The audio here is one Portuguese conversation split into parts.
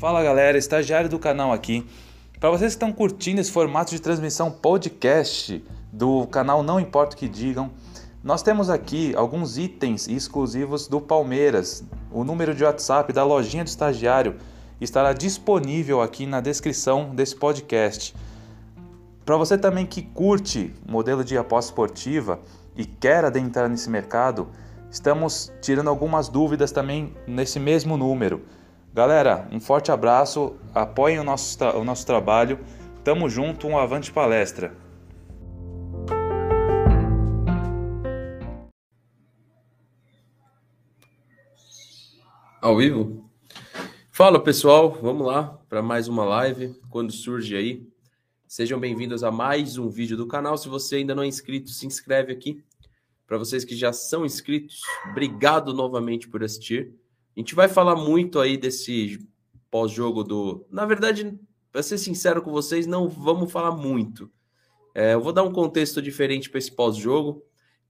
Fala galera, estagiário do canal aqui. Para vocês que estão curtindo esse formato de transmissão podcast do canal Não Importa o que Digam, nós temos aqui alguns itens exclusivos do Palmeiras. O número de WhatsApp da lojinha do estagiário estará disponível aqui na descrição desse podcast. Para você também que curte modelo de aposta esportiva e quer adentrar nesse mercado, estamos tirando algumas dúvidas também nesse mesmo número. Galera, um forte abraço, apoiem o nosso, o nosso trabalho, tamo junto, um avante palestra. Ao vivo? Fala pessoal, vamos lá para mais uma live. Quando surge aí, sejam bem-vindos a mais um vídeo do canal. Se você ainda não é inscrito, se inscreve aqui. Para vocês que já são inscritos, obrigado novamente por assistir. A gente vai falar muito aí desse pós-jogo do. Na verdade, para ser sincero com vocês, não vamos falar muito. É, eu vou dar um contexto diferente para esse pós-jogo.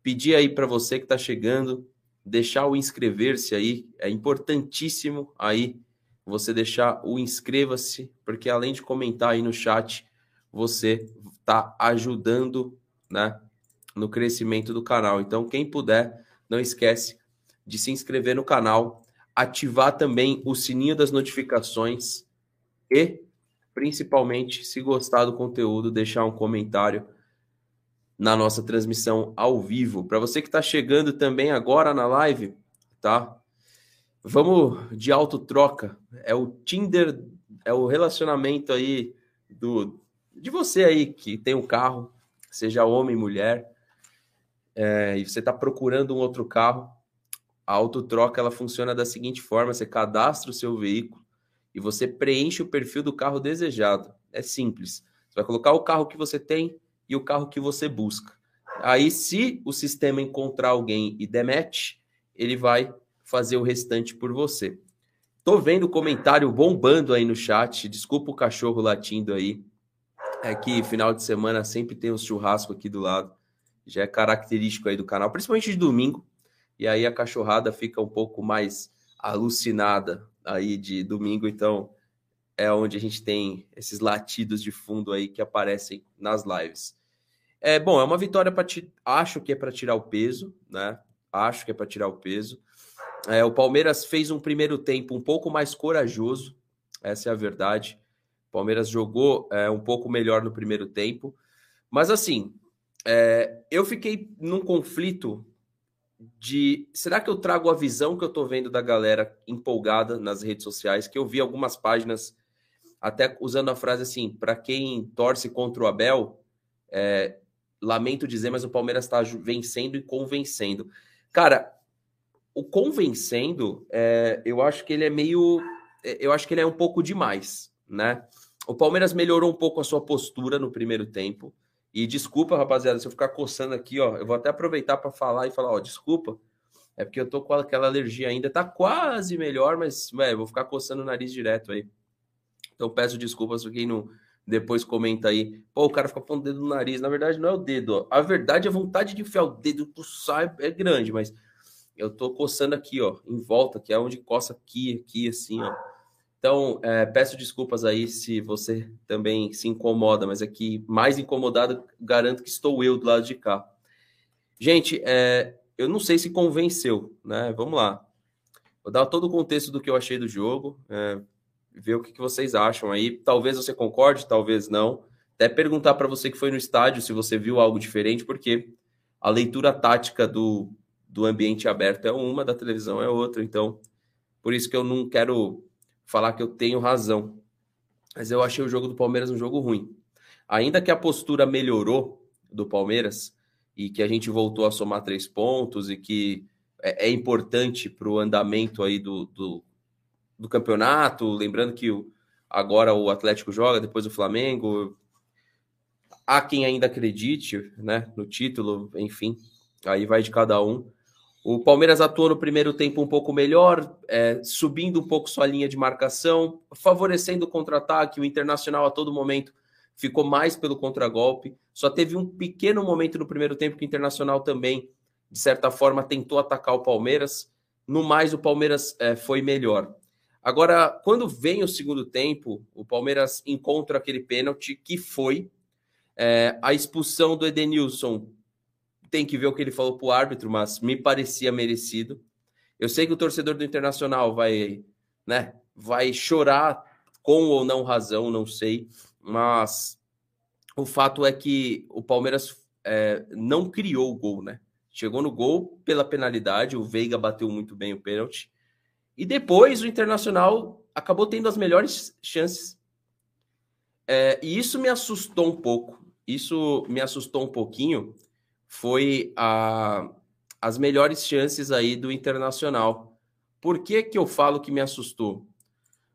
Pedir aí para você que está chegando, deixar o inscrever-se aí. É importantíssimo aí você deixar o inscreva-se, porque além de comentar aí no chat, você está ajudando, né, no crescimento do canal. Então, quem puder, não esquece de se inscrever no canal, ativar também o sininho das notificações e, principalmente, se gostar do conteúdo, deixar um comentário na nossa transmissão ao vivo. Para você que está chegando também agora na live, tá? Vamos de auto troca. É o Tinder, é o relacionamento aí do de você aí que tem um carro, seja homem, mulher, é, e você está procurando um outro carro a autotroca ela funciona da seguinte forma: você cadastra o seu veículo e você preenche o perfil do carro desejado. É simples. Você vai colocar o carro que você tem e o carro que você busca. Aí, se o sistema encontrar alguém e demete, ele vai fazer o restante por você. Tô vendo comentário bombando aí no chat. Desculpa o cachorro latindo aí. É que final de semana sempre tem um churrasco aqui do lado. Já é característico aí do canal, principalmente de domingo e aí a cachorrada fica um pouco mais alucinada aí de domingo, então é onde a gente tem esses latidos de fundo aí que aparecem nas lives. É bom, é uma vitória para acho que é para tirar o peso, né? Acho que é para tirar o peso. É, o Palmeiras fez um primeiro tempo um pouco mais corajoso, essa é a verdade. O Palmeiras jogou é, um pouco melhor no primeiro tempo, mas assim, é, eu fiquei num conflito de será que eu trago a visão que eu tô vendo da galera empolgada nas redes sociais, que eu vi algumas páginas até usando a frase assim, para quem torce contra o Abel, é, lamento dizer, mas o Palmeiras está vencendo e convencendo. Cara, o convencendo, é, eu acho que ele é meio, é, eu acho que ele é um pouco demais, né? O Palmeiras melhorou um pouco a sua postura no primeiro tempo. E desculpa, rapaziada, se eu ficar coçando aqui, ó, eu vou até aproveitar para falar e falar, ó, desculpa. É porque eu tô com aquela alergia ainda, tá quase melhor, mas, velho, vou ficar coçando o nariz direto aí. Então peço desculpas para quem não depois comenta aí. Pô, o cara fica pondo o dedo no nariz. Na verdade, não é o dedo, ó. A verdade, a vontade de enfiar o dedo sai é grande, mas eu tô coçando aqui, ó, em volta, que é onde coça aqui, aqui, assim, ó. Então, é, peço desculpas aí se você também se incomoda, mas aqui, mais incomodado, garanto que estou eu do lado de cá. Gente, é, eu não sei se convenceu, né? Vamos lá. Vou dar todo o contexto do que eu achei do jogo, é, ver o que, que vocês acham aí. Talvez você concorde, talvez não. Até perguntar para você que foi no estádio se você viu algo diferente, porque a leitura tática do, do ambiente aberto é uma, da televisão é outra. Então, por isso que eu não quero falar que eu tenho razão. Mas eu achei o jogo do Palmeiras um jogo ruim. Ainda que a postura melhorou do Palmeiras e que a gente voltou a somar três pontos e que é, é importante para o andamento aí do, do, do, campeonato. Lembrando que o, agora o Atlético joga, depois o Flamengo. Há quem ainda acredite né, no título, enfim, aí vai de cada um. O Palmeiras atuou no primeiro tempo um pouco melhor, é, subindo um pouco sua linha de marcação, favorecendo o contra-ataque. O Internacional a todo momento ficou mais pelo contragolpe. Só teve um pequeno momento no primeiro tempo que o Internacional também, de certa forma, tentou atacar o Palmeiras. No mais, o Palmeiras é, foi melhor. Agora, quando vem o segundo tempo, o Palmeiras encontra aquele pênalti que foi é, a expulsão do Edenilson. Tem que ver o que ele falou para o árbitro, mas me parecia merecido. Eu sei que o torcedor do Internacional vai, né, vai chorar com ou não razão, não sei, mas o fato é que o Palmeiras é, não criou o gol, né? Chegou no gol pela penalidade, o Veiga bateu muito bem o pênalti. E depois o Internacional acabou tendo as melhores chances. É, e isso me assustou um pouco. Isso me assustou um pouquinho. Foi a, as melhores chances aí do Internacional. Por que, que eu falo que me assustou?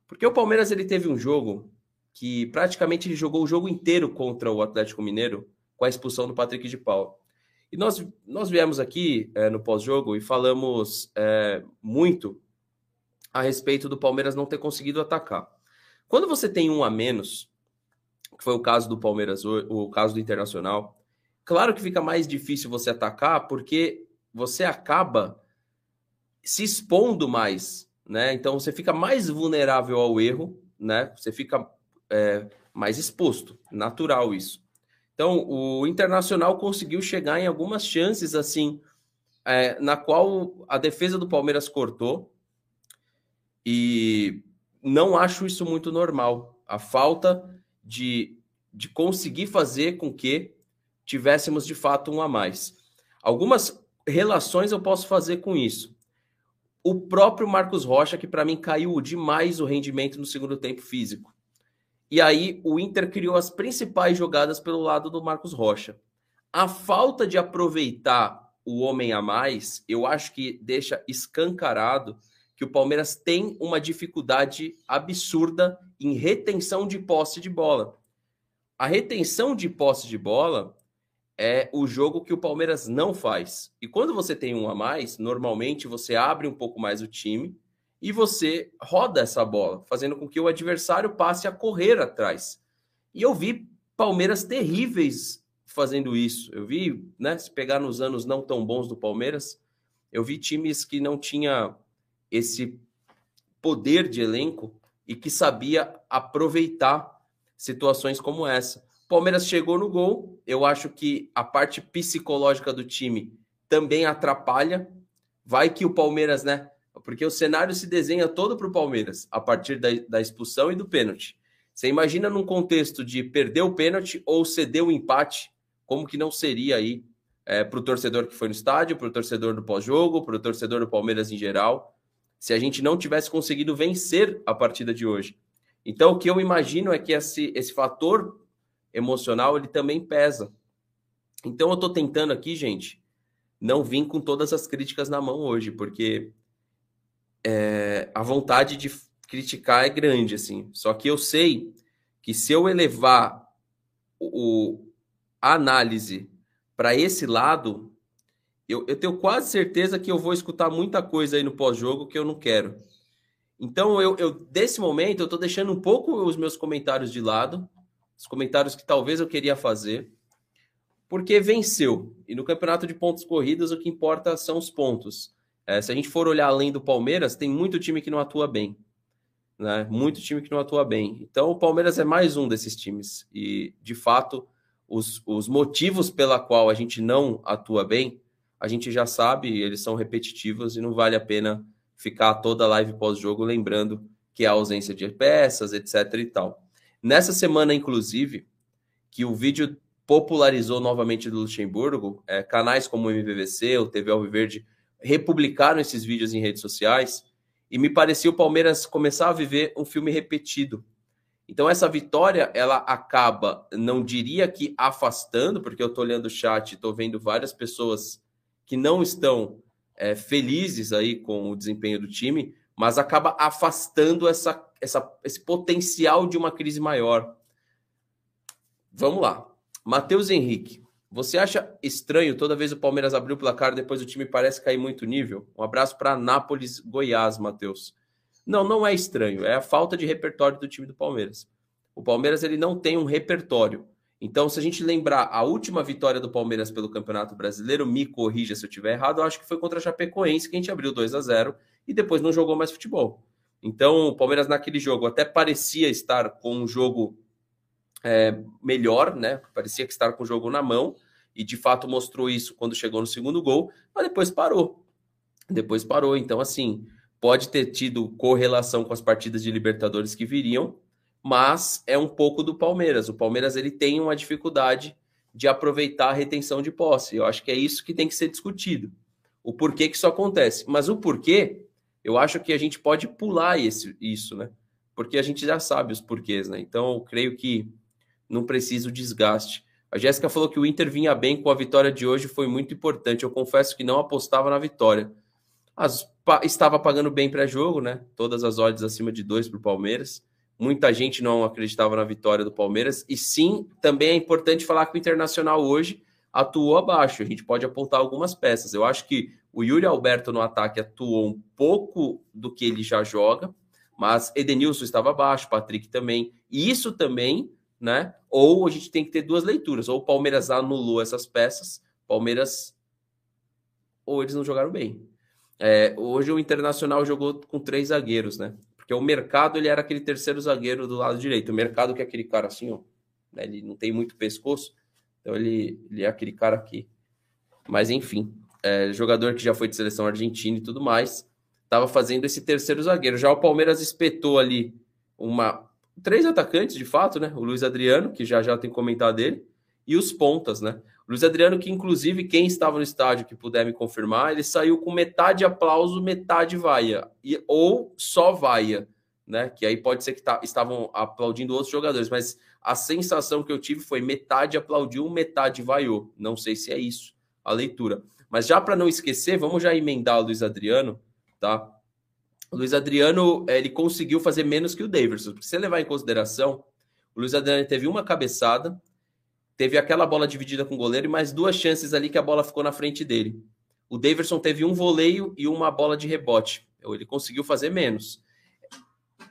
Porque o Palmeiras ele teve um jogo que praticamente ele jogou o jogo inteiro contra o Atlético Mineiro com a expulsão do Patrick de Paula. E nós, nós viemos aqui é, no pós-jogo e falamos é, muito a respeito do Palmeiras não ter conseguido atacar. Quando você tem um a menos, que foi o caso do Palmeiras, o caso do Internacional, claro que fica mais difícil você atacar porque você acaba se expondo mais, né? Então você fica mais vulnerável ao erro, né? Você fica é, mais exposto, natural isso. Então, o Internacional conseguiu chegar em algumas chances assim, é, na qual a defesa do Palmeiras cortou, e não acho isso muito normal. A falta de, de conseguir fazer com que tivéssemos de fato um a mais. Algumas relações eu posso fazer com isso. O próprio Marcos Rocha, que para mim caiu demais o rendimento no segundo tempo físico. E aí o Inter criou as principais jogadas pelo lado do Marcos Rocha. A falta de aproveitar o homem a mais, eu acho que deixa escancarado que o Palmeiras tem uma dificuldade absurda em retenção de posse de bola. A retenção de posse de bola é o jogo que o Palmeiras não faz. E quando você tem um a mais, normalmente você abre um pouco mais o time e você roda essa bola, fazendo com que o adversário passe a correr atrás. E eu vi Palmeiras terríveis fazendo isso. Eu vi, né, se pegar nos anos não tão bons do Palmeiras, eu vi times que não tinha esse poder de elenco e que sabia aproveitar situações como essa. Palmeiras chegou no gol, eu acho que a parte psicológica do time também atrapalha. Vai que o Palmeiras, né, porque o cenário se desenha todo para o Palmeiras, a partir da, da expulsão e do pênalti. Você imagina num contexto de perder o pênalti ou ceder o empate, como que não seria aí é, para o torcedor que foi no estádio, para o torcedor do pós-jogo, para o torcedor do Palmeiras em geral, se a gente não tivesse conseguido vencer a partida de hoje. Então, o que eu imagino é que esse, esse fator emocional ele também pesa. Então, eu estou tentando aqui, gente, não vim com todas as críticas na mão hoje, porque é, a vontade de criticar é grande, assim. Só que eu sei que se eu elevar o, a análise para esse lado, eu, eu tenho quase certeza que eu vou escutar muita coisa aí no pós-jogo que eu não quero. Então, eu, eu desse momento, eu estou deixando um pouco os meus comentários de lado, os comentários que talvez eu queria fazer, porque venceu. E no campeonato de pontos corridos, o que importa são os pontos. É, se a gente for olhar além do Palmeiras, tem muito time que não atua bem. Né? Muito time que não atua bem. Então, o Palmeiras é mais um desses times. E, de fato, os, os motivos pela qual a gente não atua bem, a gente já sabe, eles são repetitivos e não vale a pena ficar toda a live pós-jogo lembrando que há ausência de peças, etc e tal. Nessa semana, inclusive, que o vídeo popularizou novamente do Luxemburgo, é, canais como o MVVC, o TV Alviverde, republicaram esses vídeos em redes sociais e me parecia o Palmeiras começar a viver um filme repetido. Então essa vitória, ela acaba, não diria que afastando, porque eu estou olhando o chat, estou vendo várias pessoas que não estão é, felizes aí com o desempenho do time, mas acaba afastando essa, essa, esse potencial de uma crise maior. Vamos lá. Matheus Henrique. Você acha estranho toda vez o Palmeiras abrir o placar depois o time parece cair muito nível? Um abraço para Nápoles, Goiás, Matheus. Não, não é estranho, é a falta de repertório do time do Palmeiras. O Palmeiras ele não tem um repertório. Então, se a gente lembrar a última vitória do Palmeiras pelo Campeonato Brasileiro, me corrija se eu estiver errado, eu acho que foi contra a Chapecoense que a gente abriu 2 a 0 e depois não jogou mais futebol. Então, o Palmeiras naquele jogo até parecia estar com um jogo é, melhor, né? Parecia que estar com o jogo na mão, e de fato mostrou isso quando chegou no segundo gol, mas depois parou. Depois parou. Então, assim, pode ter tido correlação com as partidas de Libertadores que viriam, mas é um pouco do Palmeiras. O Palmeiras ele tem uma dificuldade de aproveitar a retenção de posse. Eu acho que é isso que tem que ser discutido. O porquê que isso acontece. Mas o porquê, eu acho que a gente pode pular esse, isso, né? Porque a gente já sabe os porquês, né? Então, eu creio que não precisa o desgaste. A Jéssica falou que o Inter vinha bem com a vitória de hoje, foi muito importante. Eu confesso que não apostava na vitória. As, pa, estava pagando bem pré-jogo, né? Todas as odds acima de dois para o Palmeiras. Muita gente não acreditava na vitória do Palmeiras. E sim, também é importante falar que o Internacional hoje atuou abaixo. A gente pode apontar algumas peças. Eu acho que o Yuri Alberto no ataque atuou um pouco do que ele já joga, mas Edenilson estava abaixo, Patrick também. E isso também né? Ou a gente tem que ter duas leituras. Ou o Palmeiras anulou essas peças, Palmeiras. Ou eles não jogaram bem. É, hoje o Internacional jogou com três zagueiros, né? Porque o mercado ele era aquele terceiro zagueiro do lado direito. O mercado que é aquele cara assim, ó, né? ele não tem muito pescoço, então ele, ele é aquele cara aqui. Mas enfim, é, jogador que já foi de seleção argentina e tudo mais, estava fazendo esse terceiro zagueiro. Já o Palmeiras espetou ali uma três atacantes, de fato, né? O Luiz Adriano, que já já tem comentado dele, e os pontas, né? Luiz Adriano, que inclusive quem estava no estádio que puder me confirmar, ele saiu com metade aplauso, metade vaia, e, ou só vaia, né? Que aí pode ser que tá, estavam aplaudindo outros jogadores, mas a sensação que eu tive foi metade aplaudiu, metade vaiou. Não sei se é isso a leitura. Mas já para não esquecer, vamos já emendar o Luiz Adriano, tá? o Luiz Adriano ele conseguiu fazer menos que o Davidson. Se você levar em consideração, o Luiz Adriano teve uma cabeçada, teve aquela bola dividida com o goleiro e mais duas chances ali que a bola ficou na frente dele. O Davidson teve um voleio e uma bola de rebote. Ele conseguiu fazer menos.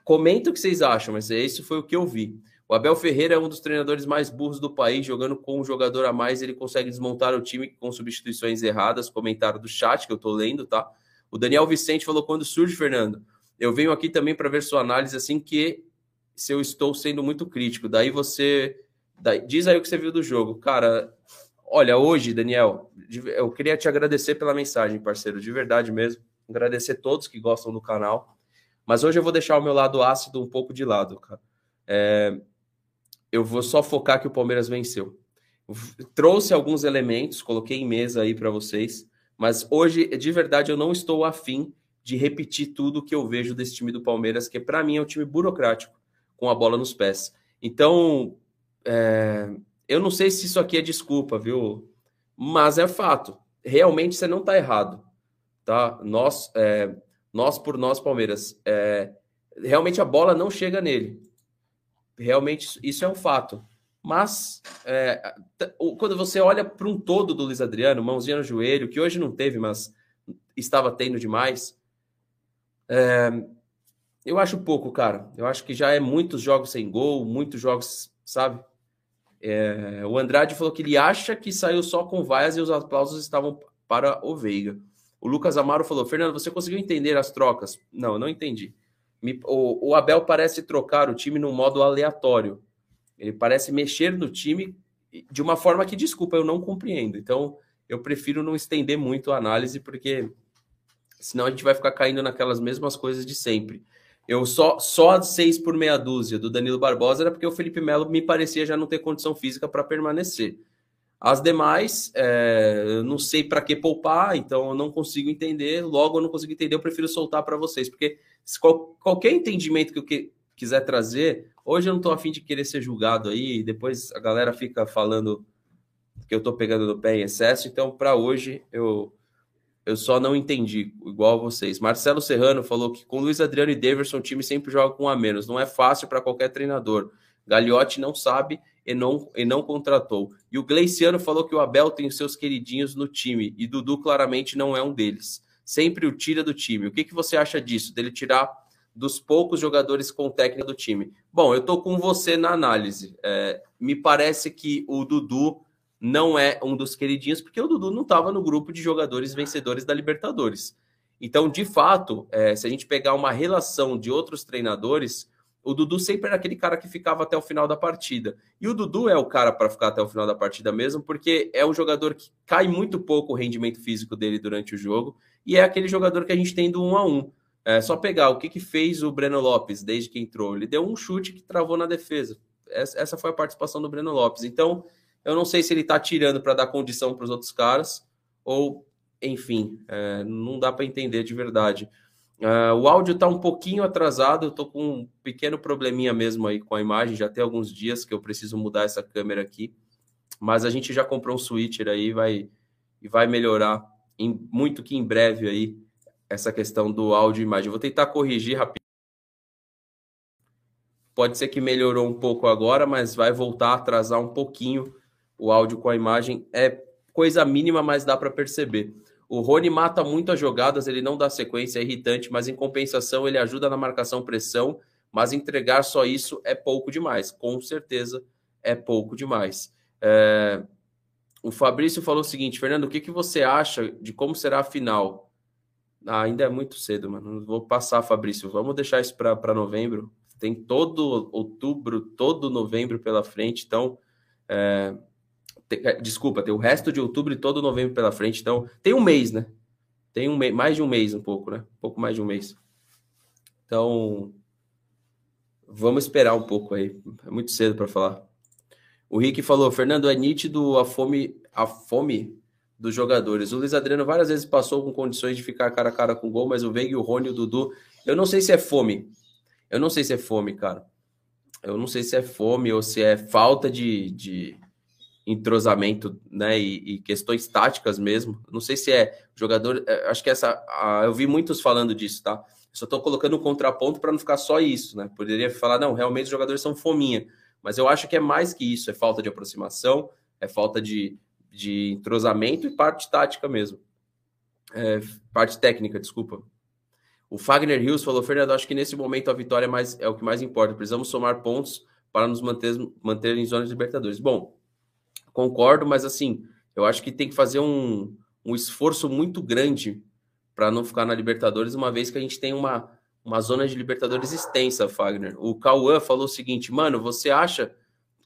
Comenta o que vocês acham, mas isso foi o que eu vi. O Abel Ferreira é um dos treinadores mais burros do país, jogando com um jogador a mais, ele consegue desmontar o time com substituições erradas. Comentário do chat que eu tô lendo, tá? O Daniel Vicente falou: quando surge, Fernando, eu venho aqui também para ver sua análise, assim que se eu estou sendo muito crítico. Daí você. Daí, diz aí o que você viu do jogo. Cara, olha, hoje, Daniel, eu queria te agradecer pela mensagem, parceiro, de verdade mesmo. Agradecer todos que gostam do canal. Mas hoje eu vou deixar o meu lado ácido um pouco de lado, cara. É, eu vou só focar que o Palmeiras venceu. Trouxe alguns elementos, coloquei em mesa aí para vocês. Mas hoje, de verdade, eu não estou afim de repetir tudo que eu vejo desse time do Palmeiras, que para mim é um time burocrático, com a bola nos pés. Então, é... eu não sei se isso aqui é desculpa, viu? Mas é fato. Realmente você não está errado, tá? Nós, é... nós por nós, Palmeiras, é... realmente a bola não chega nele. Realmente isso é um fato. Mas é, quando você olha para um todo do Luiz Adriano, mãozinha no joelho, que hoje não teve, mas estava tendo demais, é, eu acho pouco, cara. Eu acho que já é muitos jogos sem gol, muitos jogos, sabe? É, o Andrade falou que ele acha que saiu só com vaias e os aplausos estavam para o Veiga. O Lucas Amaro falou: Fernando, você conseguiu entender as trocas? Não, não entendi. Me, o, o Abel parece trocar o time num modo aleatório. Ele parece mexer no time de uma forma que, desculpa, eu não compreendo. Então, eu prefiro não estender muito a análise, porque senão a gente vai ficar caindo naquelas mesmas coisas de sempre. Eu só só seis por meia dúzia do Danilo Barbosa era porque o Felipe Melo me parecia já não ter condição física para permanecer. As demais, é, não sei para que poupar, então eu não consigo entender. Logo, eu não consigo entender, eu prefiro soltar para vocês, porque qual, qualquer entendimento que eu que, quiser trazer, Hoje eu não estou afim de querer ser julgado aí, depois a galera fica falando que eu estou pegando no pé em excesso, então para hoje eu eu só não entendi, igual vocês. Marcelo Serrano falou que com Luiz Adriano e Daverson o time sempre joga com um a menos, não é fácil para qualquer treinador. Gagliotti não sabe e não, e não contratou. E o Gleiciano falou que o Abel tem os seus queridinhos no time e Dudu claramente não é um deles. Sempre o tira do time. O que, que você acha disso? Dele tirar dos poucos jogadores com técnica do time. Bom, eu estou com você na análise. É, me parece que o Dudu não é um dos queridinhos, porque o Dudu não estava no grupo de jogadores vencedores da Libertadores. Então, de fato, é, se a gente pegar uma relação de outros treinadores, o Dudu sempre era aquele cara que ficava até o final da partida. E o Dudu é o cara para ficar até o final da partida mesmo, porque é um jogador que cai muito pouco o rendimento físico dele durante o jogo, e é aquele jogador que a gente tem do um a um. É só pegar o que, que fez o Breno Lopes desde que entrou. Ele deu um chute que travou na defesa. Essa foi a participação do Breno Lopes. Então, eu não sei se ele está tirando para dar condição para os outros caras, ou, enfim, é, não dá para entender de verdade. Uh, o áudio está um pouquinho atrasado, estou com um pequeno probleminha mesmo aí com a imagem, já tem alguns dias que eu preciso mudar essa câmera aqui, mas a gente já comprou um switcher aí vai, e vai melhorar em, muito que em breve aí essa questão do áudio e imagem. Vou tentar corrigir rapidinho. Pode ser que melhorou um pouco agora, mas vai voltar a atrasar um pouquinho o áudio com a imagem. É coisa mínima, mas dá para perceber. O Rony mata muito as jogadas, ele não dá sequência, é irritante, mas em compensação ele ajuda na marcação pressão, mas entregar só isso é pouco demais. Com certeza é pouco demais. É... O Fabrício falou o seguinte, Fernando, o que, que você acha de como será a final? Ah, ainda é muito cedo, mano. Não vou passar, Fabrício. Vamos deixar isso para novembro. Tem todo outubro, todo novembro pela frente, então. É... É, desculpa, tem o resto de outubro e todo novembro pela frente. Então, tem um mês, né? Tem um mês, mais de um mês, um pouco, né? Um pouco mais de um mês. Então, vamos esperar um pouco aí. É muito cedo para falar. O Rick falou: Fernando, é nítido a fome, a fome dos jogadores. O Luiz Adriano várias vezes passou com condições de ficar cara a cara com gol, mas o Veiga, o Rony o Dudu. Eu não sei se é fome. Eu não sei se é fome, cara. Eu não sei se é fome ou se é falta de, de entrosamento, né, e, e, questões táticas mesmo. Não sei se é jogador, é, acho que essa, a, eu vi muitos falando disso, tá? Eu só estou colocando um contraponto para não ficar só isso, né? Poderia falar, não, realmente os jogadores são fominha, mas eu acho que é mais que isso, é falta de aproximação, é falta de, de entrosamento e parte tática mesmo. É, parte técnica, desculpa. O Fagner Hills falou, Fernando, acho que nesse momento a vitória é, mais, é o que mais importa. Precisamos somar pontos para nos manter, manter em zonas de Libertadores. Bom, concordo, mas assim, eu acho que tem que fazer um, um esforço muito grande para não ficar na Libertadores, uma vez que a gente tem uma, uma zona de Libertadores extensa, Fagner. O Cauã falou o seguinte, mano, você acha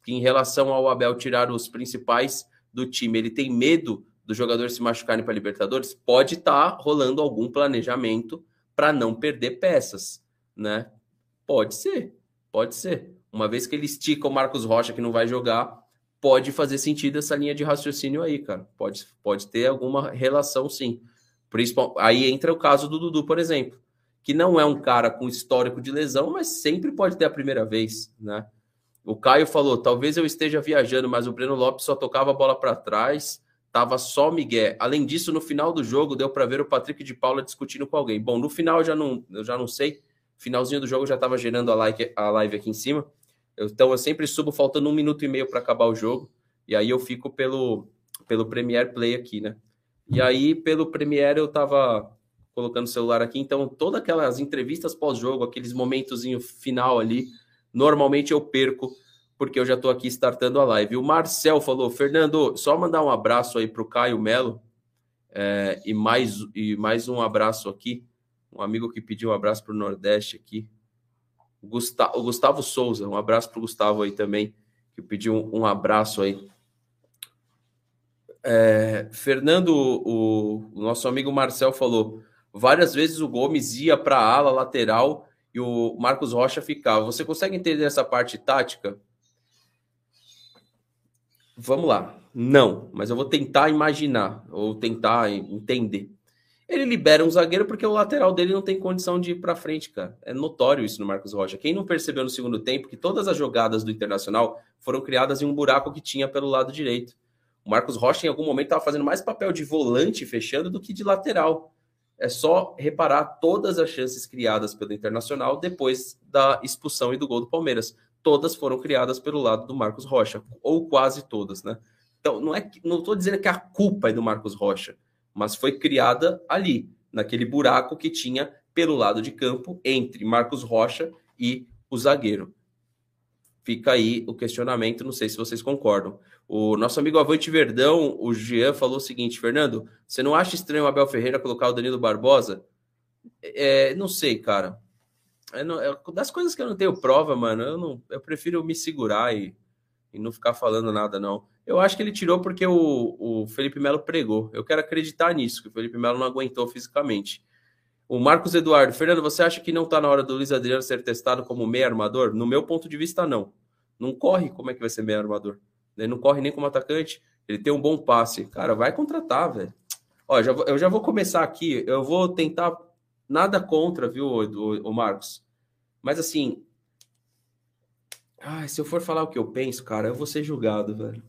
que em relação ao Abel tirar os principais do time, ele tem medo dos jogadores se machucarem para Libertadores? Pode estar tá rolando algum planejamento para não perder peças, né? Pode ser, pode ser. Uma vez que ele estica o Marcos Rocha, que não vai jogar, pode fazer sentido essa linha de raciocínio aí, cara. Pode, pode ter alguma relação, sim. Principal, aí entra o caso do Dudu, por exemplo, que não é um cara com histórico de lesão, mas sempre pode ter a primeira vez, né? O Caio falou: talvez eu esteja viajando, mas o Breno Lopes só tocava a bola para trás, tava só Miguel. Além disso, no final do jogo, deu para ver o Patrick de Paula discutindo com alguém. Bom, no final eu já não, eu já não sei. Finalzinho do jogo já estava gerando a, like, a live aqui em cima. Então eu sempre subo faltando um minuto e meio para acabar o jogo. E aí eu fico pelo, pelo Premiere Play aqui, né? E aí, pelo Premiere, eu tava colocando o celular aqui. Então, todas aquelas entrevistas pós-jogo, aqueles momentozinho final ali, normalmente eu perco, porque eu já tô aqui startando a live. O Marcel falou, Fernando, só mandar um abraço aí pro Caio Melo. É, e, mais, e mais um abraço aqui. Um amigo que pediu um abraço pro Nordeste aqui. Gustavo, o Gustavo Souza, um abraço para o Gustavo aí também, que pediu um, um abraço aí. É, Fernando, o, o, nosso amigo Marcel falou: várias vezes o Gomes ia para a ala lateral e o Marcos Rocha ficava. Você consegue entender essa parte tática? Vamos lá. Não, mas eu vou tentar imaginar ou tentar entender. Ele libera um zagueiro porque o lateral dele não tem condição de ir para frente, cara. É notório isso no Marcos Rocha. Quem não percebeu no segundo tempo que todas as jogadas do Internacional foram criadas em um buraco que tinha pelo lado direito. O Marcos Rocha, em algum momento, estava fazendo mais papel de volante fechando do que de lateral. É só reparar todas as chances criadas pelo Internacional depois da expulsão e do gol do Palmeiras. Todas foram criadas pelo lado do Marcos Rocha, ou quase todas, né? Então, não é não estou dizendo que a culpa é do Marcos Rocha mas foi criada ali, naquele buraco que tinha pelo lado de campo entre Marcos Rocha e o zagueiro. Fica aí o questionamento, não sei se vocês concordam. O nosso amigo Avante Verdão, o Jean, falou o seguinte: Fernando, você não acha estranho o Abel Ferreira colocar o Danilo Barbosa? É, não sei, cara. Não, é, das coisas que eu não tenho prova, mano, eu, não, eu prefiro me segurar e, e não ficar falando nada, não. Eu acho que ele tirou porque o, o Felipe Melo pregou. Eu quero acreditar nisso, que o Felipe Melo não aguentou fisicamente. O Marcos Eduardo, Fernando, você acha que não está na hora do Luiz Adriano ser testado como meio armador? No meu ponto de vista, não. Não corre, como é que vai ser meio armador? Ele não corre nem como atacante. Ele tem um bom passe. Cara, vai contratar, velho. Ó, já, eu já vou começar aqui. Eu vou tentar. Nada contra, viu, o, o Marcos? Mas assim. Ai, se eu for falar o que eu penso, cara, eu vou ser julgado, velho.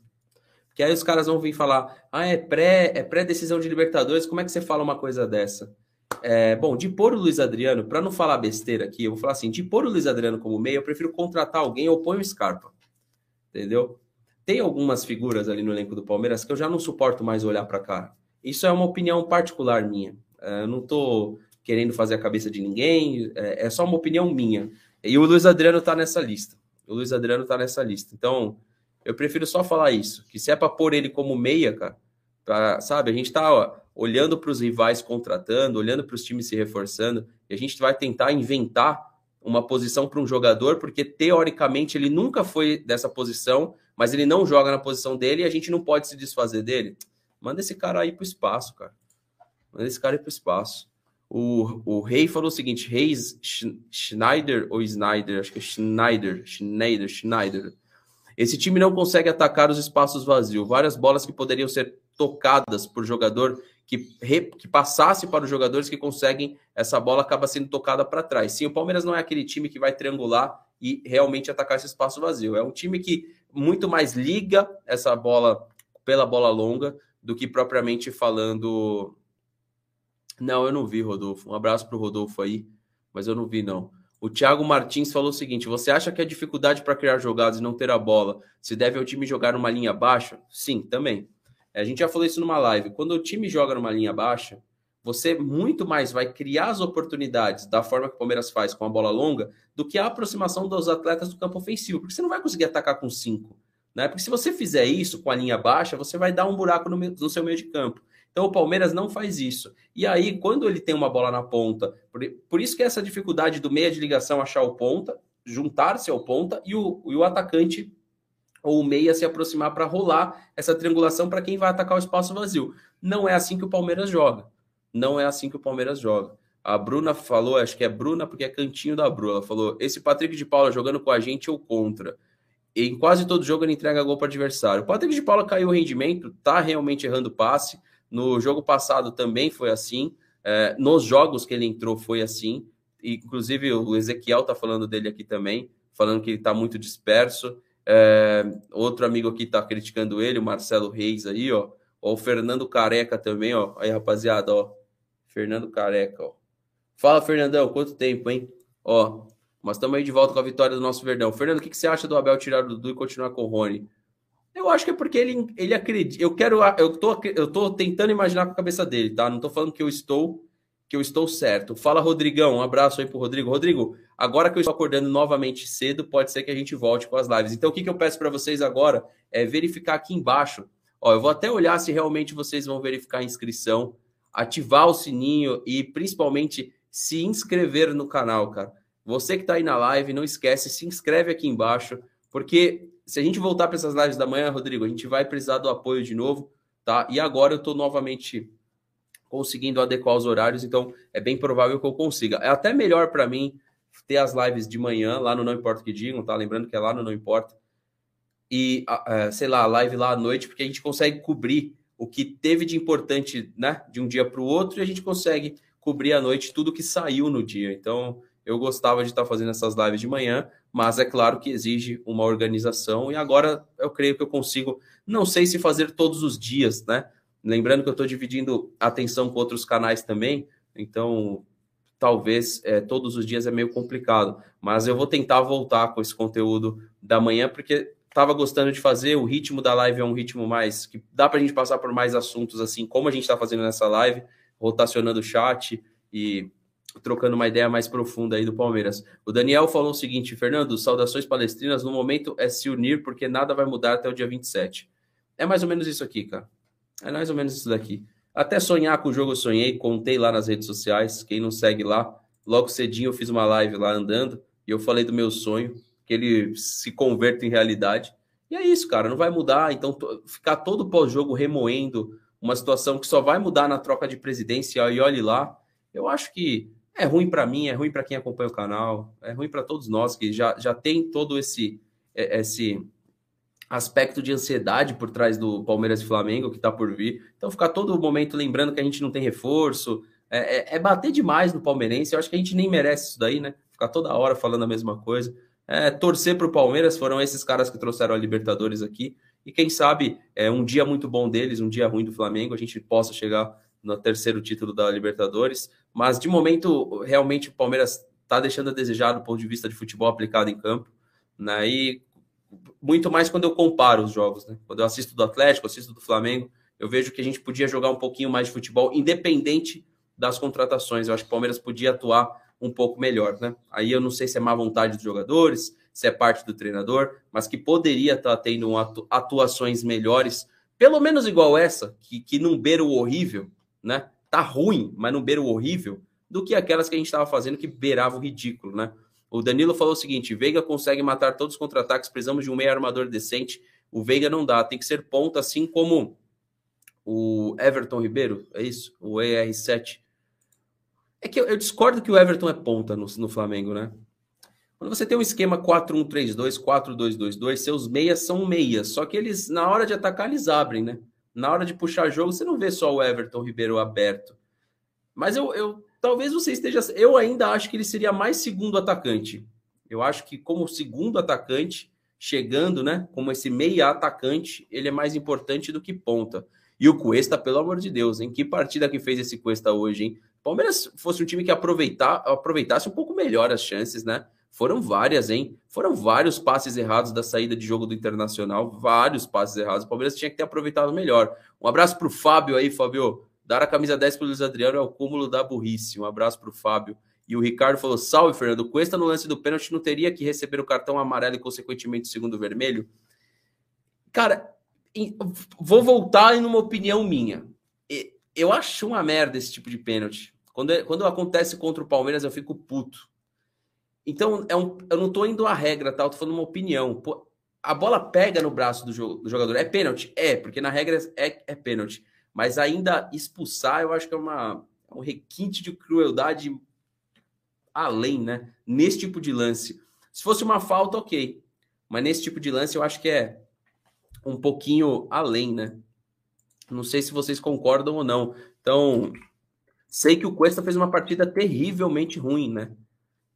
Porque aí os caras vão vir falar: ah, é pré, é pré-decisão de Libertadores, como é que você fala uma coisa dessa? É, bom, de pôr o Luiz Adriano, para não falar besteira aqui, eu vou falar assim: de pôr o Luiz Adriano como meio, eu prefiro contratar alguém ou põe o Scarpa. Entendeu? Tem algumas figuras ali no elenco do Palmeiras que eu já não suporto mais olhar para cá. Isso é uma opinião particular minha. É, eu não estou querendo fazer a cabeça de ninguém, é, é, só uma opinião minha. E o Luiz Adriano está nessa lista. O Luiz Adriano está nessa lista. Então, eu prefiro só falar isso: que se é para pôr ele como meia, cara, pra, sabe, a gente está olhando para os rivais contratando, olhando para os times se reforçando, e a gente vai tentar inventar uma posição para um jogador, porque teoricamente ele nunca foi dessa posição, mas ele não joga na posição dele e a gente não pode se desfazer dele. Manda esse cara aí para o espaço, cara. Manda esse cara aí para o espaço. O, o Rei falou o seguinte: Reis Schneider ou Snyder? Acho que é Schneider, Schneider, Schneider. Esse time não consegue atacar os espaços vazios. Várias bolas que poderiam ser tocadas por jogador que, re, que passasse para os jogadores que conseguem, essa bola acaba sendo tocada para trás. Sim, o Palmeiras não é aquele time que vai triangular e realmente atacar esse espaço vazio. É um time que muito mais liga essa bola pela bola longa do que propriamente falando. Não, eu não vi, Rodolfo. Um abraço para o Rodolfo aí, mas eu não vi, não. O Thiago Martins falou o seguinte: você acha que a dificuldade para criar jogadas e não ter a bola se deve ao time jogar numa linha baixa? Sim, também. A gente já falou isso numa live. Quando o time joga numa linha baixa, você muito mais vai criar as oportunidades da forma que o Palmeiras faz com a bola longa do que a aproximação dos atletas do campo ofensivo, porque você não vai conseguir atacar com cinco. Né? Porque se você fizer isso com a linha baixa, você vai dar um buraco no, no seu meio de campo. Então o Palmeiras não faz isso. E aí, quando ele tem uma bola na ponta, por, por isso que é essa dificuldade do meia de ligação achar o ponta, juntar-se ao ponta e o, e o atacante ou o meia se aproximar para rolar essa triangulação para quem vai atacar o espaço vazio. Não é assim que o Palmeiras joga. Não é assim que o Palmeiras joga. A Bruna falou, acho que é Bruna porque é cantinho da Bruna. Ela falou: esse Patrick de Paula jogando com a gente ou contra. Em quase todo jogo ele entrega gol para adversário. O Patrick de Paula caiu o rendimento, tá realmente errando passe. No jogo passado também foi assim. É, nos jogos que ele entrou foi assim. Inclusive o Ezequiel tá falando dele aqui também, falando que ele tá muito disperso. É, outro amigo aqui tá criticando ele, o Marcelo Reis aí, ó. ó. O Fernando Careca também, ó. Aí, rapaziada, ó. Fernando Careca, ó. Fala, Fernandão, quanto tempo, hein? Ó, mas estamos aí de volta com a vitória do nosso Verdão. Fernando, o que, que você acha do Abel tirar o Dudu e continuar com o Rony? Eu acho que é porque ele, ele acredita. Eu quero. Eu tô, eu tô tentando imaginar com a cabeça dele, tá? Não tô falando que eu estou que eu estou certo. Fala, Rodrigão. Um abraço aí pro Rodrigo. Rodrigo, agora que eu estou acordando novamente cedo, pode ser que a gente volte com as lives. Então, o que, que eu peço para vocês agora é verificar aqui embaixo. Ó, eu vou até olhar se realmente vocês vão verificar a inscrição, ativar o sininho e principalmente se inscrever no canal, cara. Você que está aí na live, não esquece, se inscreve aqui embaixo, porque se a gente voltar para essas lives da manhã, Rodrigo, a gente vai precisar do apoio de novo, tá? E agora eu estou novamente conseguindo adequar os horários, então é bem provável que eu consiga. É até melhor para mim ter as lives de manhã lá no Não Importa o que digam, tá? Lembrando que é lá no Não Importa. E, é, sei lá, live lá à noite, porque a gente consegue cobrir o que teve de importante, né, de um dia para o outro, e a gente consegue cobrir à noite tudo que saiu no dia. Então, eu gostava de estar fazendo essas lives de manhã, mas é claro que exige uma organização, e agora eu creio que eu consigo, não sei se fazer todos os dias, né? Lembrando que eu estou dividindo atenção com outros canais também, então talvez é, todos os dias é meio complicado, mas eu vou tentar voltar com esse conteúdo da manhã, porque estava gostando de fazer, o ritmo da live é um ritmo mais que dá para a gente passar por mais assuntos assim, como a gente está fazendo nessa live, rotacionando o chat e trocando uma ideia mais profunda aí do Palmeiras. O Daniel falou o seguinte, Fernando, saudações palestrinas, no momento é se unir porque nada vai mudar até o dia 27. É mais ou menos isso aqui, cara. É mais ou menos isso daqui. Até sonhar com o jogo eu sonhei, contei lá nas redes sociais. Quem não segue lá, logo cedinho eu fiz uma live lá andando e eu falei do meu sonho, que ele se converta em realidade. E é isso, cara, não vai mudar. Então, ficar todo pós-jogo remoendo uma situação que só vai mudar na troca de presidência e olhe lá, eu acho que é ruim para mim, é ruim para quem acompanha o canal, é ruim para todos nós que já, já tem todo esse, é, esse aspecto de ansiedade por trás do Palmeiras e Flamengo que está por vir. Então, ficar todo momento lembrando que a gente não tem reforço, é, é, é, bater demais no palmeirense. Eu acho que a gente nem merece isso daí, né? Ficar toda hora falando a mesma coisa. É, torcer para o Palmeiras foram esses caras que trouxeram a Libertadores aqui. E quem sabe é um dia muito bom deles, um dia ruim do Flamengo, a gente possa chegar no terceiro título da Libertadores. Mas de momento, realmente o Palmeiras está deixando a desejar do ponto de vista de futebol aplicado em campo. Né? E muito mais quando eu comparo os jogos, né? Quando eu assisto do Atlético, assisto do Flamengo, eu vejo que a gente podia jogar um pouquinho mais de futebol, independente das contratações. Eu acho que o Palmeiras podia atuar um pouco melhor, né? Aí eu não sei se é má vontade dos jogadores, se é parte do treinador, mas que poderia estar tá tendo atuações melhores, pelo menos igual essa, que, que não beira o horrível, né? Tá ruim, mas não beira o horrível, do que aquelas que a gente estava fazendo que beirava o ridículo, né? O Danilo falou o seguinte: Veiga consegue matar todos os contra-ataques, precisamos de um meio armador decente. O Veiga não dá, tem que ser ponta, assim como o Everton Ribeiro, é isso? O ER7. É que eu, eu discordo que o Everton é ponta no, no Flamengo, né? Quando você tem um esquema 4-1-3-2, 4-2-2-2, seus meias são meias, só que eles, na hora de atacar, eles abrem, né? Na hora de puxar jogo, você não vê só o Everton Ribeiro aberto. Mas eu, eu talvez você esteja. Eu ainda acho que ele seria mais segundo atacante. Eu acho que, como segundo atacante, chegando, né? Como esse meia atacante, ele é mais importante do que ponta. E o Cuesta, pelo amor de Deus, em que partida que fez esse Cuesta hoje, hein? Palmeiras fosse um time que aproveitar, aproveitasse um pouco melhor as chances, né? Foram várias, hein? Foram vários passes errados da saída de jogo do Internacional, vários passes errados. O Palmeiras tinha que ter aproveitado melhor. Um abraço para o Fábio aí, Fábio. Dar a camisa 10 para o Luiz Adriano é o cúmulo da burrice. Um abraço para o Fábio. E o Ricardo falou: salve, Fernando. Cuesta no lance do pênalti não teria que receber o cartão amarelo e, consequentemente, o segundo vermelho? Cara, vou voltar em uma opinião minha. Eu acho uma merda esse tipo de pênalti. Quando, é, quando acontece contra o Palmeiras, eu fico puto. Então, é um, eu não tô indo à regra, tá? Eu tô falando uma opinião. Pô, a bola pega no braço do, do, jogador. É pênalti? É, porque na regra é, é pênalti. Mas ainda expulsar, eu acho que é uma, é um requinte de crueldade além, né? Nesse tipo de lance. Se fosse uma falta, ok. Mas nesse tipo de lance, eu acho que é um pouquinho além, né? Não sei se vocês concordam ou não. Então, sei que o Cuesta fez uma partida terrivelmente ruim, né?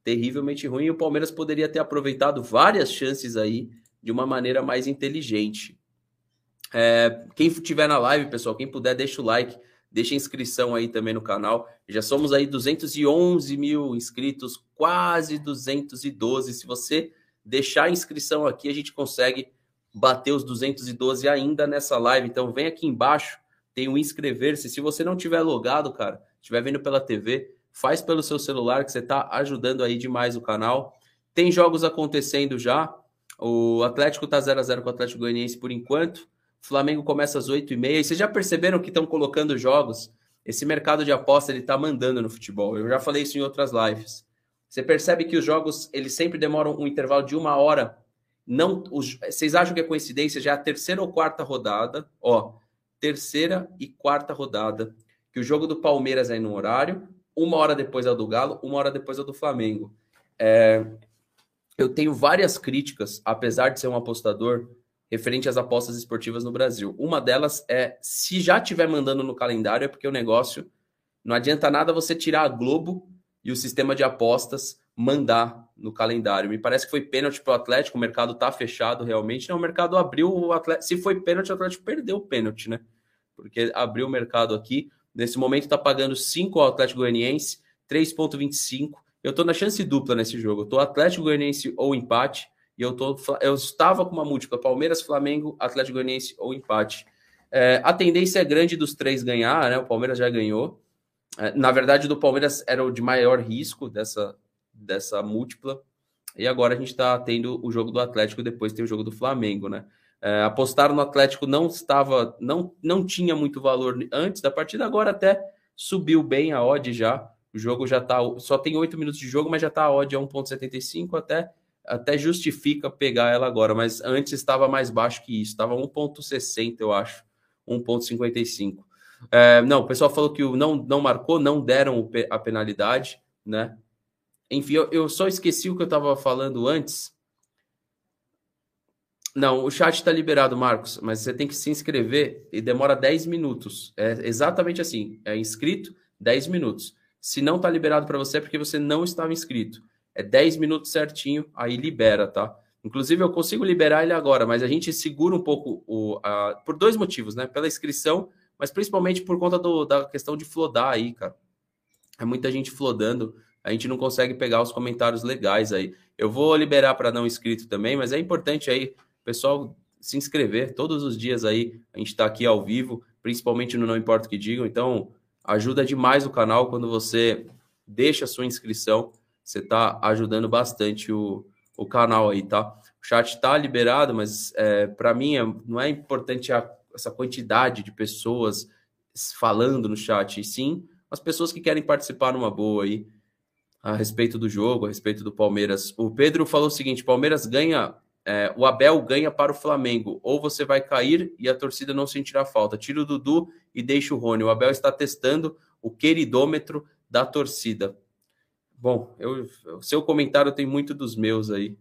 Terrivelmente ruim. E o Palmeiras poderia ter aproveitado várias chances aí de uma maneira mais inteligente. É, quem estiver na live, pessoal, quem puder, deixa o like, deixa a inscrição aí também no canal. Já somos aí 211 mil inscritos, quase 212. Se você deixar a inscrição aqui, a gente consegue bater os 212 ainda nessa live. Então vem aqui embaixo, tem o inscrever-se. Se você não tiver logado, cara, estiver vendo pela TV, faz pelo seu celular que você está ajudando aí demais o canal. Tem jogos acontecendo já. O Atlético tá 0 a 0 com o Atlético Goianiense por enquanto. Flamengo começa às 8h30. E vocês já perceberam que estão colocando jogos? Esse mercado de aposta ele está mandando no futebol. Eu já falei isso em outras lives. Você percebe que os jogos eles sempre demoram um intervalo de uma hora não, os, vocês acham que é coincidência? Já é a terceira ou quarta rodada, ó, terceira e quarta rodada, que o jogo do Palmeiras é no horário, uma hora depois é o do Galo, uma hora depois é o do Flamengo. É, eu tenho várias críticas, apesar de ser um apostador, referente às apostas esportivas no Brasil. Uma delas é, se já estiver mandando no calendário, é porque o negócio não adianta nada você tirar a Globo e o sistema de apostas mandar no calendário. Me parece que foi pênalti para o Atlético, o mercado está fechado realmente. Não, o mercado abriu o Atlético. Se foi pênalti, o Atlético perdeu o pênalti, né? Porque abriu o mercado aqui. Nesse momento está pagando 5 ao Atlético Goianiense, 3,25. Eu estou na chance dupla nesse jogo. Eu estou Atlético Goianiense ou empate. E eu, tô, eu estava com uma múltipla: Palmeiras, Flamengo, Atlético Goianiense ou empate. É, a tendência é grande dos três ganhar, né? O Palmeiras já ganhou. É, na verdade, do Palmeiras era o de maior risco dessa, dessa múltipla. E agora a gente está tendo o jogo do Atlético, depois tem o jogo do Flamengo, né? É, apostaram no Atlético não estava, não, não tinha muito valor antes da partida, agora até subiu bem a odd já. O jogo já tá, só tem oito minutos de jogo, mas já tá a odd a 1.75, até até justifica pegar ela agora, mas antes estava mais baixo que isso, estava 1.60, eu acho, 1.55. É, não, o pessoal falou que não, não marcou, não deram a penalidade, né? Enfim, eu, eu só esqueci o que eu estava falando antes. Não, o chat está liberado, Marcos, mas você tem que se inscrever e demora 10 minutos. É exatamente assim. É inscrito, 10 minutos. Se não está liberado para você, é porque você não estava inscrito. É 10 minutos certinho, aí libera, tá? Inclusive, eu consigo liberar ele agora, mas a gente segura um pouco o, a, por dois motivos, né? Pela inscrição, mas principalmente por conta do, da questão de flodar aí, cara. É muita gente flodando a gente não consegue pegar os comentários legais aí. Eu vou liberar para não inscrito também, mas é importante aí, pessoal, se inscrever todos os dias aí. A gente está aqui ao vivo, principalmente no Não Importa o que Digam. Então, ajuda demais o canal quando você deixa a sua inscrição. Você está ajudando bastante o, o canal aí, tá? O chat está liberado, mas é, para mim é, não é importante a, essa quantidade de pessoas falando no chat, e sim as pessoas que querem participar numa boa aí a respeito do jogo, a respeito do Palmeiras. O Pedro falou o seguinte: Palmeiras ganha, é, o Abel ganha para o Flamengo, ou você vai cair e a torcida não sentirá falta. Tira o Dudu e deixa o Rony. O Abel está testando o queridômetro da torcida. Bom, eu, o seu comentário tem muito dos meus aí.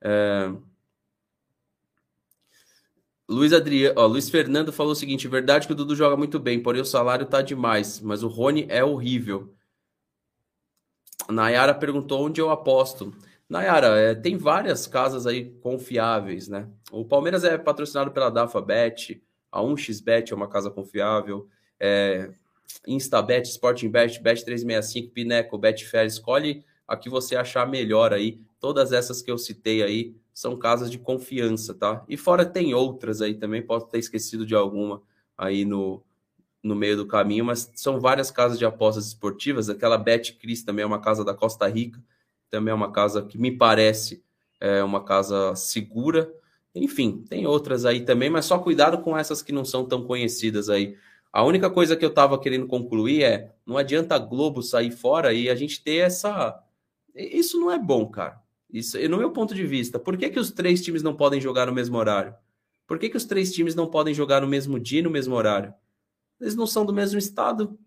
É... Luiz Adriano, ó, Luiz Fernando falou o seguinte: verdade que o Dudu joga muito bem, porém o salário tá demais, mas o Rony é horrível. Nayara perguntou onde eu aposto. Nayara, é, tem várias casas aí confiáveis, né? O Palmeiras é patrocinado pela DafaBet, a 1xBet é uma casa confiável, é, Instabet, Sporting Bet, Bet365, Pineco, Betfair, escolhe a que você achar melhor aí. Todas essas que eu citei aí são casas de confiança, tá? E fora tem outras aí também, posso ter esquecido de alguma aí no, no meio do caminho, mas são várias casas de apostas esportivas. Aquela Bet Cris também é uma casa da Costa Rica, também é uma casa que me parece é uma casa segura. Enfim, tem outras aí também, mas só cuidado com essas que não são tão conhecidas aí. A única coisa que eu estava querendo concluir é: não adianta a Globo sair fora e a gente ter essa. Isso não é bom, cara. Isso, no meu ponto de vista, por que, que os três times não podem jogar no mesmo horário? Por que, que os três times não podem jogar no mesmo dia no mesmo horário? Eles não são do mesmo estado.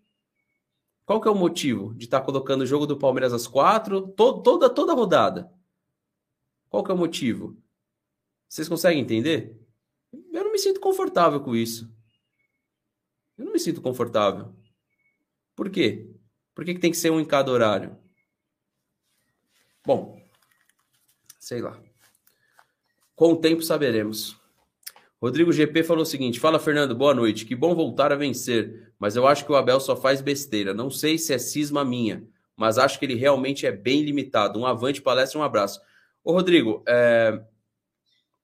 Qual que é o motivo de estar tá colocando o jogo do Palmeiras às quatro, to toda toda rodada? Qual que é o motivo? Vocês conseguem entender? Eu não me sinto confortável com isso. Eu não me sinto confortável. Por quê? Por que, que tem que ser um em cada horário? Bom, sei lá. Com o tempo saberemos. Rodrigo GP falou o seguinte: Fala, Fernando, boa noite. Que bom voltar a vencer, mas eu acho que o Abel só faz besteira. Não sei se é cisma minha, mas acho que ele realmente é bem limitado. Um avante, palestra, um abraço. Ô, Rodrigo, é...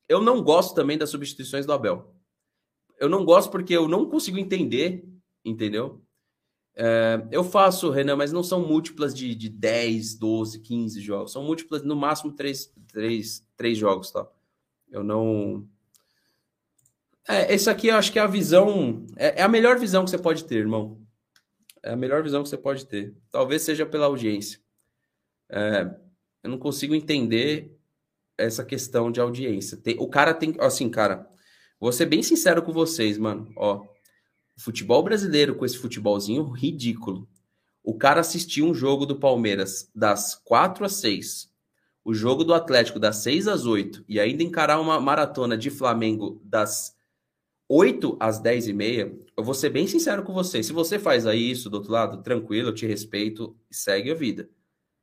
eu não gosto também das substituições do Abel. Eu não gosto porque eu não consigo entender, entendeu? É... eu faço, Renan, mas não são múltiplas de, de 10, 12, 15 jogos. São múltiplas, no máximo, 3, 3, 3 jogos, tá? Eu não é, esse aqui eu acho que é a visão. É, é, a melhor visão que você pode ter, irmão. É a melhor visão que você pode ter. Talvez seja pela audiência. É, eu não consigo entender essa questão de audiência. Tem, o cara tem. Assim, cara, vou ser bem sincero com vocês, mano. Ó, futebol brasileiro com esse futebolzinho ridículo. O cara assistiu um jogo do Palmeiras das 4 às 6, o jogo do Atlético das 6 às 8 e ainda encarar uma maratona de Flamengo das 8 às 10 e meia, eu vou ser bem sincero com você. Se você faz aí isso do outro lado, tranquilo, eu te respeito e segue a vida.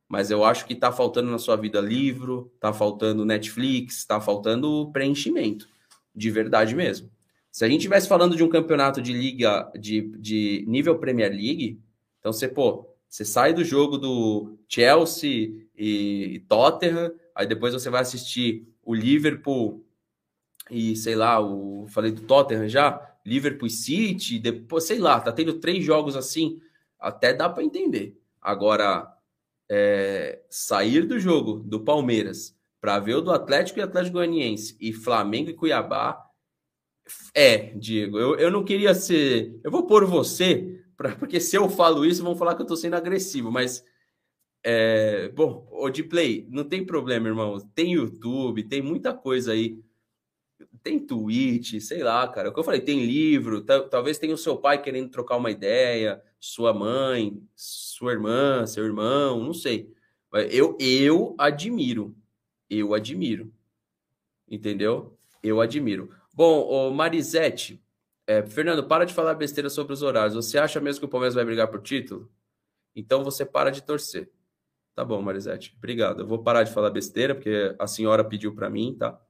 Mas eu acho que tá faltando na sua vida livro, tá faltando Netflix, tá faltando preenchimento. De verdade mesmo. Se a gente estivesse falando de um campeonato de liga de, de nível Premier League, então você, pô, você sai do jogo do Chelsea e Tottenham, aí depois você vai assistir o Liverpool e sei lá, o falei do Tottenham já, Liverpool City, depois sei lá, tá tendo três jogos assim, até dá para entender. Agora, é, sair do jogo do Palmeiras para ver o do Atlético e Atlético Goianiense e Flamengo e Cuiabá, É, Diego, eu, eu não queria ser. Eu vou pôr você, pra, porque se eu falo isso, vão falar que eu tô sendo agressivo, mas. É, bom, o de play, não tem problema, irmão. Tem YouTube, tem muita coisa aí. Tem tweet, sei lá, cara. O que eu falei, tem livro, talvez tenha o seu pai querendo trocar uma ideia, sua mãe, sua irmã, seu irmão, não sei. Eu, eu admiro. Eu admiro. Entendeu? Eu admiro. Bom, o Marisete, é, Fernando, para de falar besteira sobre os horários. Você acha mesmo que o Palmeiras vai brigar por título? Então você para de torcer. Tá bom, Marisete. Obrigado. Eu vou parar de falar besteira, porque a senhora pediu para mim, tá?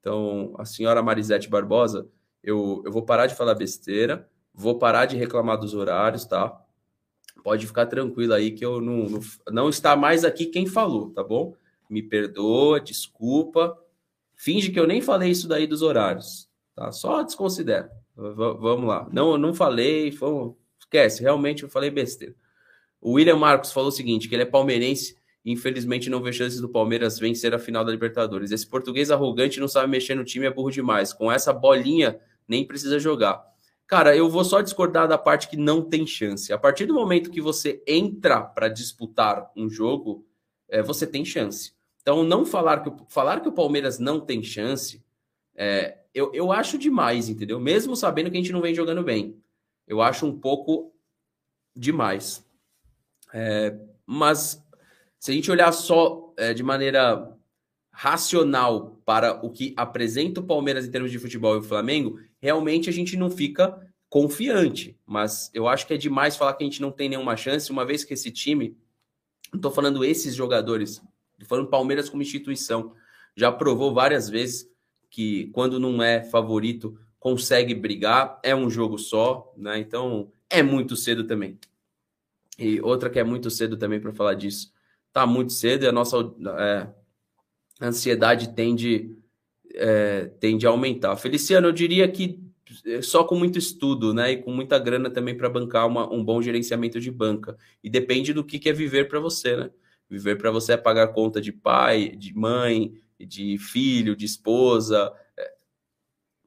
Então, a senhora Marisete Barbosa, eu, eu vou parar de falar besteira, vou parar de reclamar dos horários, tá? Pode ficar tranquilo aí que eu não, não, não está mais aqui quem falou, tá bom? Me perdoa, desculpa. Finge que eu nem falei isso daí dos horários. Tá? Só desconsidera. V vamos lá. Não, não falei, foi... esquece, realmente eu falei besteira. O William Marcos falou o seguinte: que ele é palmeirense infelizmente não vê chances do Palmeiras vencer a final da Libertadores. Esse português arrogante não sabe mexer no time, é burro demais. Com essa bolinha, nem precisa jogar. Cara, eu vou só discordar da parte que não tem chance. A partir do momento que você entra para disputar um jogo, é, você tem chance. Então, não falar que, falar que o Palmeiras não tem chance é, eu, eu acho demais, entendeu? Mesmo sabendo que a gente não vem jogando bem. Eu acho um pouco demais. É, mas se a gente olhar só é, de maneira racional para o que apresenta o Palmeiras em termos de futebol e o Flamengo, realmente a gente não fica confiante. Mas eu acho que é demais falar que a gente não tem nenhuma chance, uma vez que esse time, não estou falando esses jogadores, estou falando Palmeiras como instituição, já provou várias vezes que quando não é favorito consegue brigar, é um jogo só, né? Então é muito cedo também. E outra que é muito cedo também para falar disso, tá muito cedo e a nossa é, ansiedade tende é, tende a aumentar. Feliciano, eu diria que é, só com muito estudo, né, e com muita grana também para bancar uma, um bom gerenciamento de banca. E depende do que, que é viver para você, né? Viver para você é pagar conta de pai, de mãe, de filho, de esposa. É,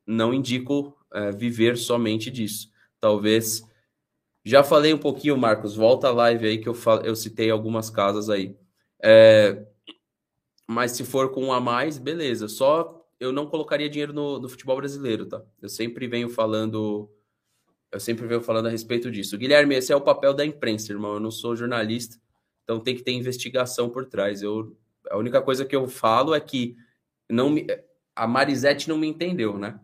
não indico é, viver somente disso. Talvez. Já falei um pouquinho, Marcos. Volta a live aí que eu, fal... eu citei algumas casas aí. É... Mas se for com um a mais, beleza. Só eu não colocaria dinheiro no, no futebol brasileiro, tá? Eu sempre venho falando. Eu sempre venho falando a respeito disso. Guilherme, esse é o papel da imprensa, irmão. Eu não sou jornalista, então tem que ter investigação por trás. Eu a única coisa que eu falo é que não me, a Marisete não me entendeu, né?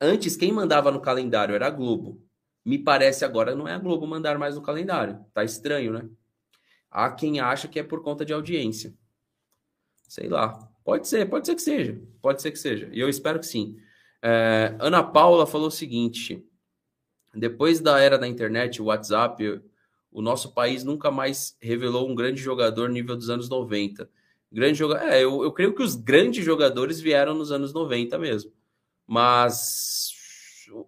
Antes, quem mandava no calendário era a Globo. Me parece agora não é a Globo mandar mais no calendário. Tá estranho, né? Há quem acha que é por conta de audiência. Sei lá. Pode ser, pode ser que seja. Pode ser que seja. E eu espero que sim. É, Ana Paula falou o seguinte: depois da era da internet, o WhatsApp, o nosso país nunca mais revelou um grande jogador nível dos anos 90 Grande jogador. É, eu, eu creio que os grandes jogadores vieram nos anos 90 mesmo. Mas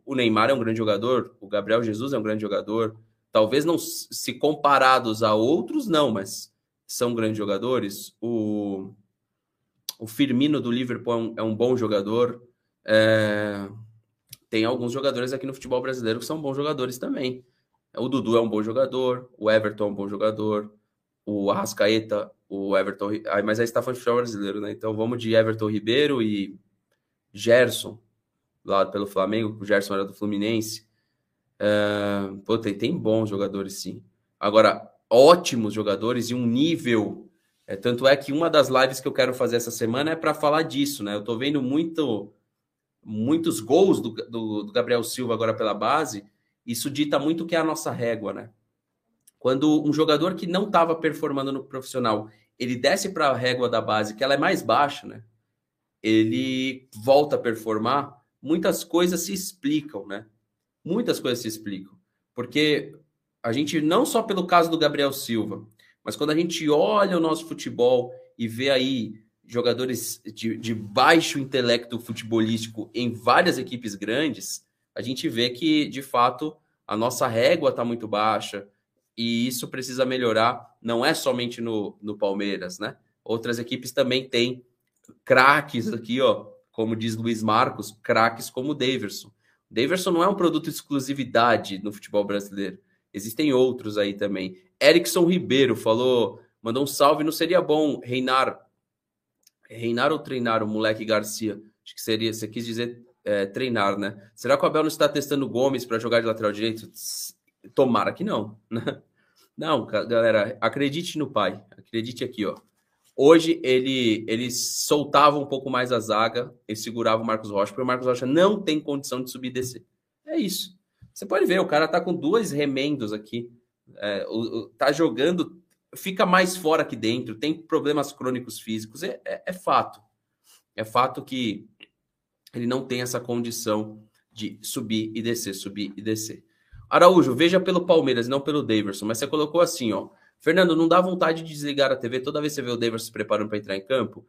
o Neymar é um grande jogador, o Gabriel Jesus é um grande jogador. Talvez não se comparados a outros, não, mas são grandes jogadores. O, o Firmino do Liverpool é um, é um bom jogador. É, tem alguns jogadores aqui no futebol brasileiro que são bons jogadores também. O Dudu é um bom jogador, o Everton é um bom jogador, o Arrascaeta o Everton. Mas aí está falando de futebol brasileiro, né? Então vamos de Everton Ribeiro e Gerson, lá pelo Flamengo, o Gerson era do Fluminense. Uh, pô, tem, tem bons jogadores, sim. Agora, ótimos jogadores e um nível. É, tanto é que uma das lives que eu quero fazer essa semana é para falar disso, né? Eu tô vendo muito, muitos gols do, do, do Gabriel Silva agora pela base. Isso dita muito que é a nossa régua, né? Quando um jogador que não estava performando no profissional, ele desce para a régua da base, que ela é mais baixa, né? Ele volta a performar, muitas coisas se explicam, né? Muitas coisas se explicam. Porque a gente, não só pelo caso do Gabriel Silva, mas quando a gente olha o nosso futebol e vê aí jogadores de, de baixo intelecto futebolístico em várias equipes grandes, a gente vê que, de fato, a nossa régua está muito baixa, e isso precisa melhorar, não é somente no, no Palmeiras, né? Outras equipes também têm craques aqui, ó, como diz Luiz Marcos, craques como o Daverson. Daverson não é um produto de exclusividade no futebol brasileiro. Existem outros aí também. Erickson Ribeiro falou, mandou um salve, não seria bom reinar reinar ou treinar o moleque Garcia? Acho que seria, você quis dizer é, treinar, né? Será que o Abel não está testando Gomes para jogar de lateral direito? Tomara que não, né? Não, galera, acredite no pai. Acredite aqui, ó. Hoje ele ele soltava um pouco mais a zaga, ele segurava o Marcos Rocha, porque o Marcos Rocha não tem condição de subir e descer. É isso. Você pode ver, o cara tá com dois remendos aqui. É, o, o, tá jogando, fica mais fora que dentro, tem problemas crônicos físicos. É, é, é fato. É fato que ele não tem essa condição de subir e descer, subir e descer. Araújo, veja pelo Palmeiras, não pelo Daverson. Mas você colocou assim, ó. Fernando, não dá vontade de desligar a TV toda vez que você vê o Daverson se preparando para entrar em campo?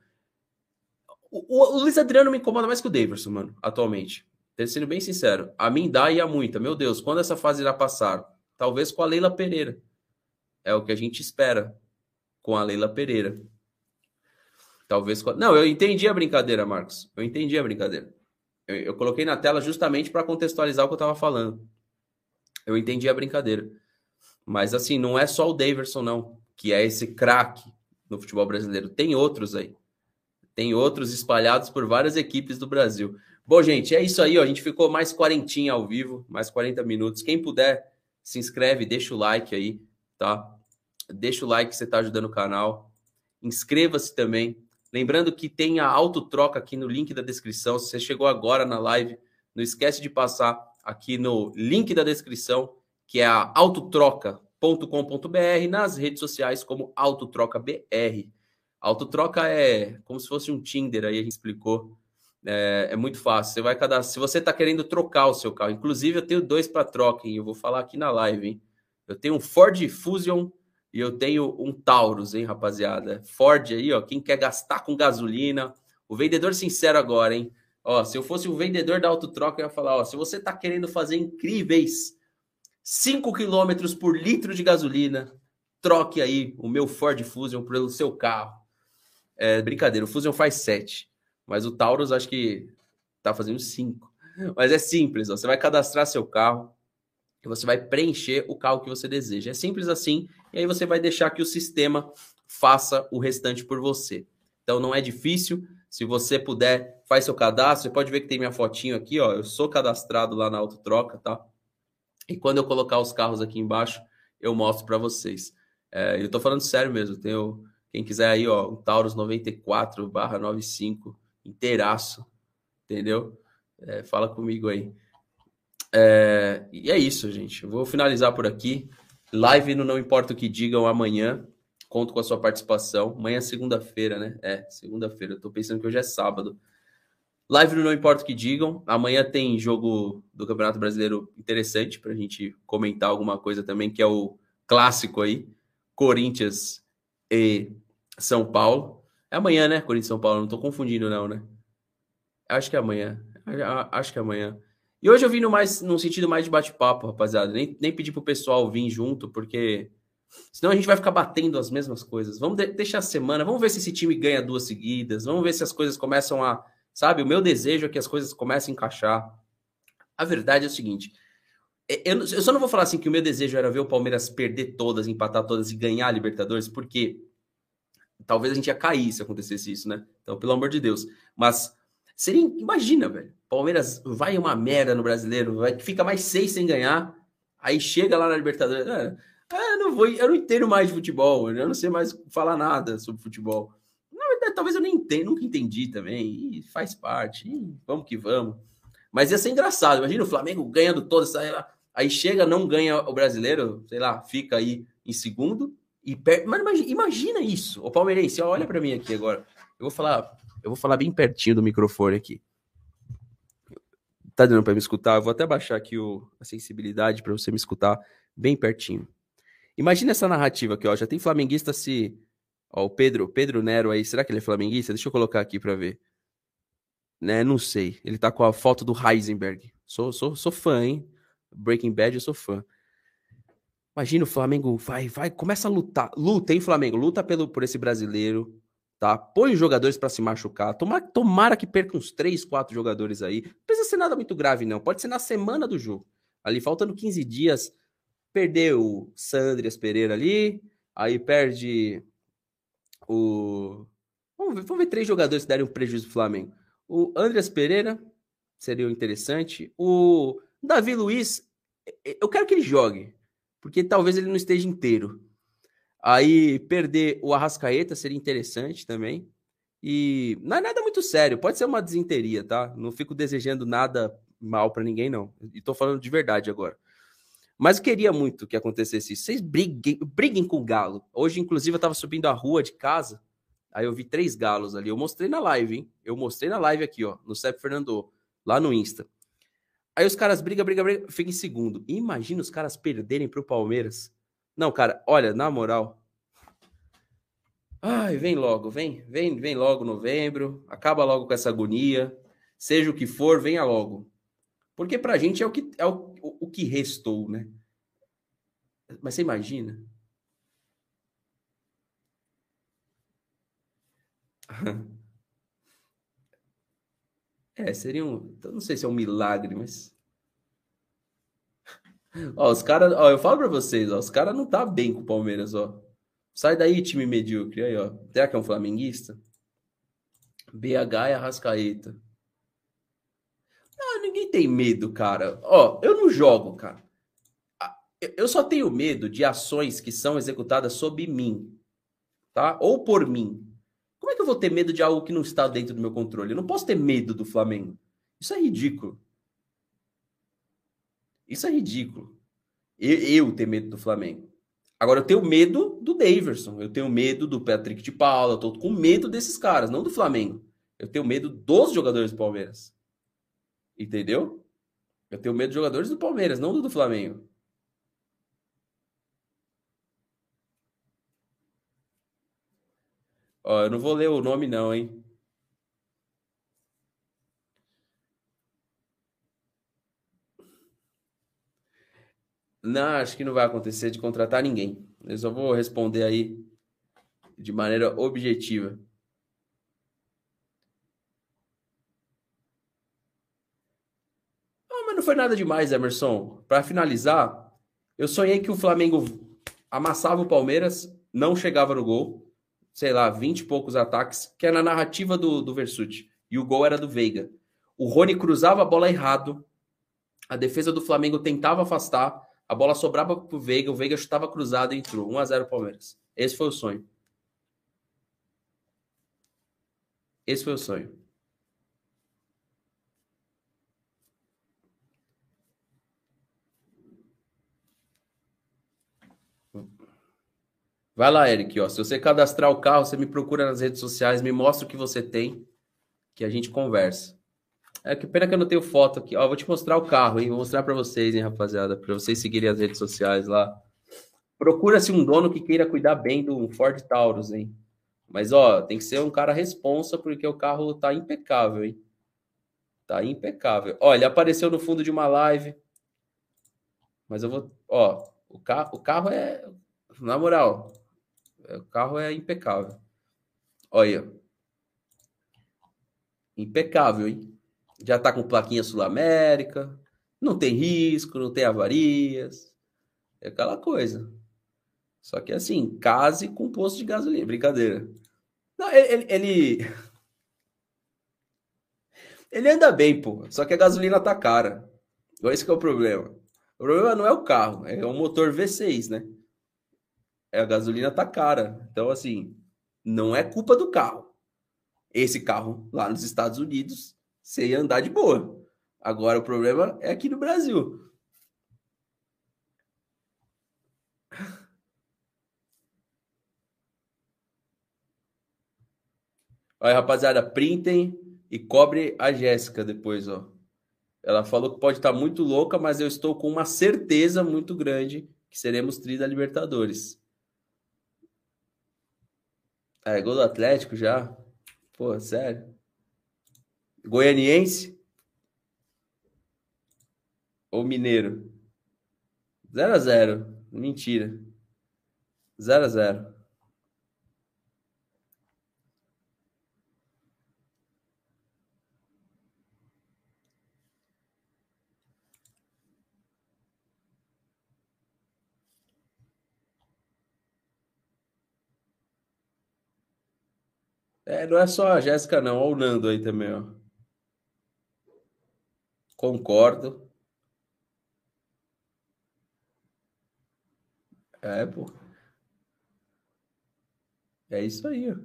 O, o, o, Luiz Adriano me incomoda mais que o Daverson, mano, atualmente. Sendo bem sincero. A mim dá e a muita. Meu Deus, quando essa fase irá passar? Talvez com a Leila Pereira. É o que a gente espera com a Leila Pereira. Talvez. Com... Não, eu entendi a brincadeira, Marcos. Eu entendi a brincadeira. Eu, eu coloquei na tela justamente para contextualizar o que eu estava falando. Eu entendi a brincadeira. Mas assim, não é só o Daverson, não, que é esse craque no futebol brasileiro. Tem outros aí. Tem outros espalhados por várias equipes do Brasil. Bom, gente, é isso aí. Ó. A gente ficou mais quarentinha ao vivo, mais 40 minutos. Quem puder, se inscreve, deixa o like aí, tá? Deixa o like, você está ajudando o canal. Inscreva-se também. Lembrando que tem a autotroca aqui no link da descrição. Se você chegou agora na live, não esquece de passar aqui no link da descrição, que é a autotroca.com.br, nas redes sociais como AutotrocaBR. Autotroca é como se fosse um Tinder, aí a gente explicou. É, é muito fácil. Você vai cadastrar. Se você está querendo trocar o seu carro, inclusive eu tenho dois para troca, hein? eu vou falar aqui na live. Hein? Eu tenho um Ford Fusion e eu tenho um Taurus, hein, rapaziada? Ford aí, ó, quem quer gastar com gasolina. O vendedor sincero agora, hein? Ó, se eu fosse o vendedor da autotroca, eu ia falar, ó, se você está querendo fazer incríveis 5 km por litro de gasolina, troque aí o meu Ford Fusion pelo seu carro. É brincadeira, o Fusion faz 7, mas o Taurus acho que tá fazendo 5. Mas é simples, ó, você vai cadastrar seu carro e você vai preencher o carro que você deseja. É simples assim, e aí você vai deixar que o sistema faça o restante por você. Então não é difícil, se você puder, faz seu cadastro. Você pode ver que tem minha fotinho aqui, ó. Eu sou cadastrado lá na Autotroca, tá? E quando eu colocar os carros aqui embaixo, eu mostro para vocês. É, eu tô falando sério mesmo. Tenho, quem quiser aí, ó, um Taurus 94/95 inteiraço, entendeu? É, fala comigo aí. É, e é isso, gente. Eu vou finalizar por aqui. Live no Não Importa o que Digam amanhã. Conto com a sua participação. Amanhã é segunda-feira, né? É, segunda-feira. Eu tô pensando que hoje é sábado. Live Não Importa o que Digam. Amanhã tem jogo do Campeonato Brasileiro interessante para a gente comentar alguma coisa também, que é o clássico aí. Corinthians e São Paulo. É amanhã, né? Corinthians e São Paulo. Não tô confundindo, não, né? Acho que é amanhã. Acho que é amanhã. E hoje eu vim no mais, num sentido mais de bate-papo, rapaziada. Nem, nem pedi pro pessoal vir junto, porque Senão a gente vai ficar batendo as mesmas coisas. Vamos de deixar a semana, vamos ver se esse time ganha duas seguidas, vamos ver se as coisas começam a. Sabe, o meu desejo é que as coisas comecem a encaixar. A verdade é o seguinte: é, eu, eu só não vou falar assim que o meu desejo era ver o Palmeiras perder todas, empatar todas e ganhar a Libertadores, porque talvez a gente ia cair se acontecesse isso, né? Então, pelo amor de Deus. Mas seria. Imagina, velho. Palmeiras vai uma merda no brasileiro, vai, fica mais seis sem ganhar, aí chega lá na Libertadores. É, não vou, eu não entendo mais de futebol, eu não sei mais falar nada sobre futebol. Talvez eu nem entenda, nunca entendi também, e faz parte, e vamos que vamos. Mas ia ser engraçado, imagina o Flamengo ganhando toda essa. Aí chega, não ganha o brasileiro, sei lá, fica aí em segundo e perde. Mas imagina, imagina isso, o palmeirense, olha para mim aqui agora. Eu vou falar, eu vou falar bem pertinho do microfone aqui. Tá dando para me escutar? Eu vou até baixar aqui o, a sensibilidade para você me escutar bem pertinho. Imagina essa narrativa aqui, ó. Já tem flamenguista se. Ó, o Pedro, Pedro Nero aí, será que ele é flamenguista? Deixa eu colocar aqui para ver. Né, não sei. Ele tá com a foto do Heisenberg. Sou, sou, sou fã, hein? Breaking Bad, eu sou fã. Imagina o Flamengo vai, vai, começa a lutar. Luta, hein, Flamengo? Luta pelo, por esse brasileiro. tá? Põe jogadores para se machucar. Tomara, tomara que perca uns 3, 4 jogadores aí. Não precisa ser nada muito grave, não. Pode ser na semana do jogo. Ali, faltando 15 dias, perdeu o Sandrias Pereira ali, aí perde o. Vamos ver, vamos ver três jogadores que derem um prejuízo pro Flamengo. O Andreas Pereira seria interessante. O Davi Luiz, eu quero que ele jogue, porque talvez ele não esteja inteiro. Aí perder o Arrascaeta seria interessante também. E não é nada muito sério, pode ser uma desinteria, tá? Não fico desejando nada mal para ninguém, não. E tô falando de verdade agora. Mas eu queria muito que acontecesse isso. Vocês briguem, briguem com o galo. Hoje, inclusive, eu tava subindo a rua de casa. Aí eu vi três galos ali. Eu mostrei na live, hein? Eu mostrei na live aqui, ó, no CEP Fernando, lá no Insta. Aí os caras brigam, brigam, brigam, fica em segundo. Imagina os caras perderem pro Palmeiras. Não, cara, olha, na moral. Ai, vem logo, vem, vem, vem logo novembro, acaba logo com essa agonia. Seja o que for, venha logo. Porque pra gente é o que é o, o, que restou, né? Mas você imagina? É, seria um. Não sei se é um milagre, mas. Ó, os caras. Ó, eu falo pra vocês, ó, os caras não tá bem com o Palmeiras, ó. Sai daí, time medíocre. Aí, ó. Será que é um flamenguista? BH e Arrascaeta. Ah, ninguém tem medo, cara. Ó, eu não jogo, cara. Eu só tenho medo de ações que são executadas sob mim, tá? Ou por mim. Como é que eu vou ter medo de algo que não está dentro do meu controle? Eu não posso ter medo do Flamengo. Isso é ridículo. Isso é ridículo. Eu, eu ter medo do Flamengo. Agora, eu tenho medo do Daverson. Eu tenho medo do Patrick de Paula. Eu tô com medo desses caras, não do Flamengo. Eu tenho medo dos jogadores do Palmeiras. Entendeu? Eu tenho medo dos jogadores do Palmeiras, não do, do Flamengo. Ó, eu não vou ler o nome, não, hein? Não, acho que não vai acontecer de contratar ninguém. Eu só vou responder aí de maneira objetiva. Ah, mas não foi nada demais, Emerson. Para finalizar, eu sonhei que o Flamengo amassava o Palmeiras, não chegava no gol sei lá, 20 e poucos ataques, que é na narrativa do, do Versuti. E o gol era do Veiga. O Rony cruzava a bola errado, a defesa do Flamengo tentava afastar, a bola sobrava pro Veiga, o Veiga chutava cruzado e entrou. 1 a 0 Palmeiras. Esse foi o sonho. Esse foi o sonho. Vai lá, Eric. Ó. Se você cadastrar o carro, você me procura nas redes sociais, me mostra o que você tem, que a gente conversa. É que pena que eu não tenho foto aqui. Ó, vou te mostrar o carro, hein? Vou mostrar para vocês, hein, rapaziada, para vocês seguirem as redes sociais lá. Procura-se um dono que queira cuidar bem do Ford Taurus, hein? Mas ó, tem que ser um cara responsa porque o carro tá impecável, hein? Tá impecável. Ó, ele apareceu no fundo de uma live. Mas eu vou, ó, o carro, o carro é na moral, o carro é impecável. Olha. Impecável, hein? Já tá com plaquinha Sul América. Não tem risco, não tem avarias. É aquela coisa. Só que assim, case com posto de gasolina. Brincadeira. Não, ele, ele, ele. anda bem, pô. Só que a gasolina tá cara. Esse que é o problema. O problema não é o carro, é o motor V6, né? É, a gasolina tá cara. Então, assim, não é culpa do carro. Esse carro lá nos Estados Unidos, você ia andar de boa. Agora o problema é aqui no Brasil. Olha, rapaziada, printem e cobre a Jéssica depois, ó. Ela falou que pode estar tá muito louca, mas eu estou com uma certeza muito grande que seremos tri da Libertadores. É, gol do Atlético já. Pô, sério. Goianiense? Ou Mineiro? 0x0. Mentira. 0x0. É, não é só a Jéssica, não. Olha o Nando aí também, ó. Concordo. É, pô. É isso aí, ó.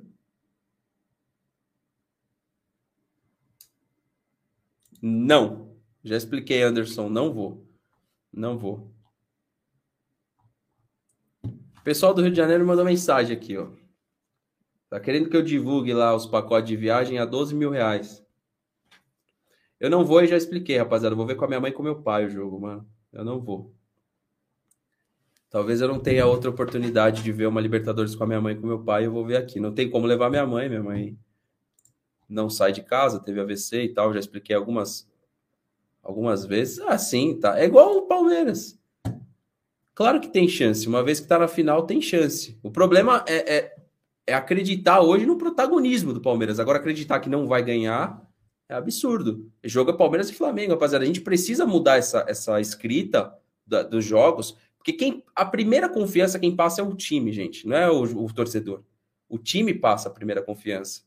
Não. Já expliquei, Anderson. Não vou. Não vou. O pessoal do Rio de Janeiro mandou mensagem aqui, ó. Tá querendo que eu divulgue lá os pacotes de viagem a 12 mil reais. Eu não vou e já expliquei, rapaziada. vou ver com a minha mãe e com meu pai o jogo, mano. Eu não vou. Talvez eu não tenha outra oportunidade de ver uma Libertadores com a minha mãe e com meu pai. Eu vou ver aqui. Não tem como levar minha mãe. Minha mãe não sai de casa, teve AVC e tal. Já expliquei algumas algumas vezes. Ah, sim, tá. É igual o Palmeiras. Claro que tem chance. Uma vez que tá na final, tem chance. O problema é, é, é acreditar hoje no protagonismo do Palmeiras. Agora, acreditar que não vai ganhar é absurdo. Jogo é Palmeiras e Flamengo, rapaziada. A gente precisa mudar essa, essa escrita da, dos jogos, porque quem a primeira confiança quem passa é o time, gente, não é o, o torcedor. O time passa a primeira confiança.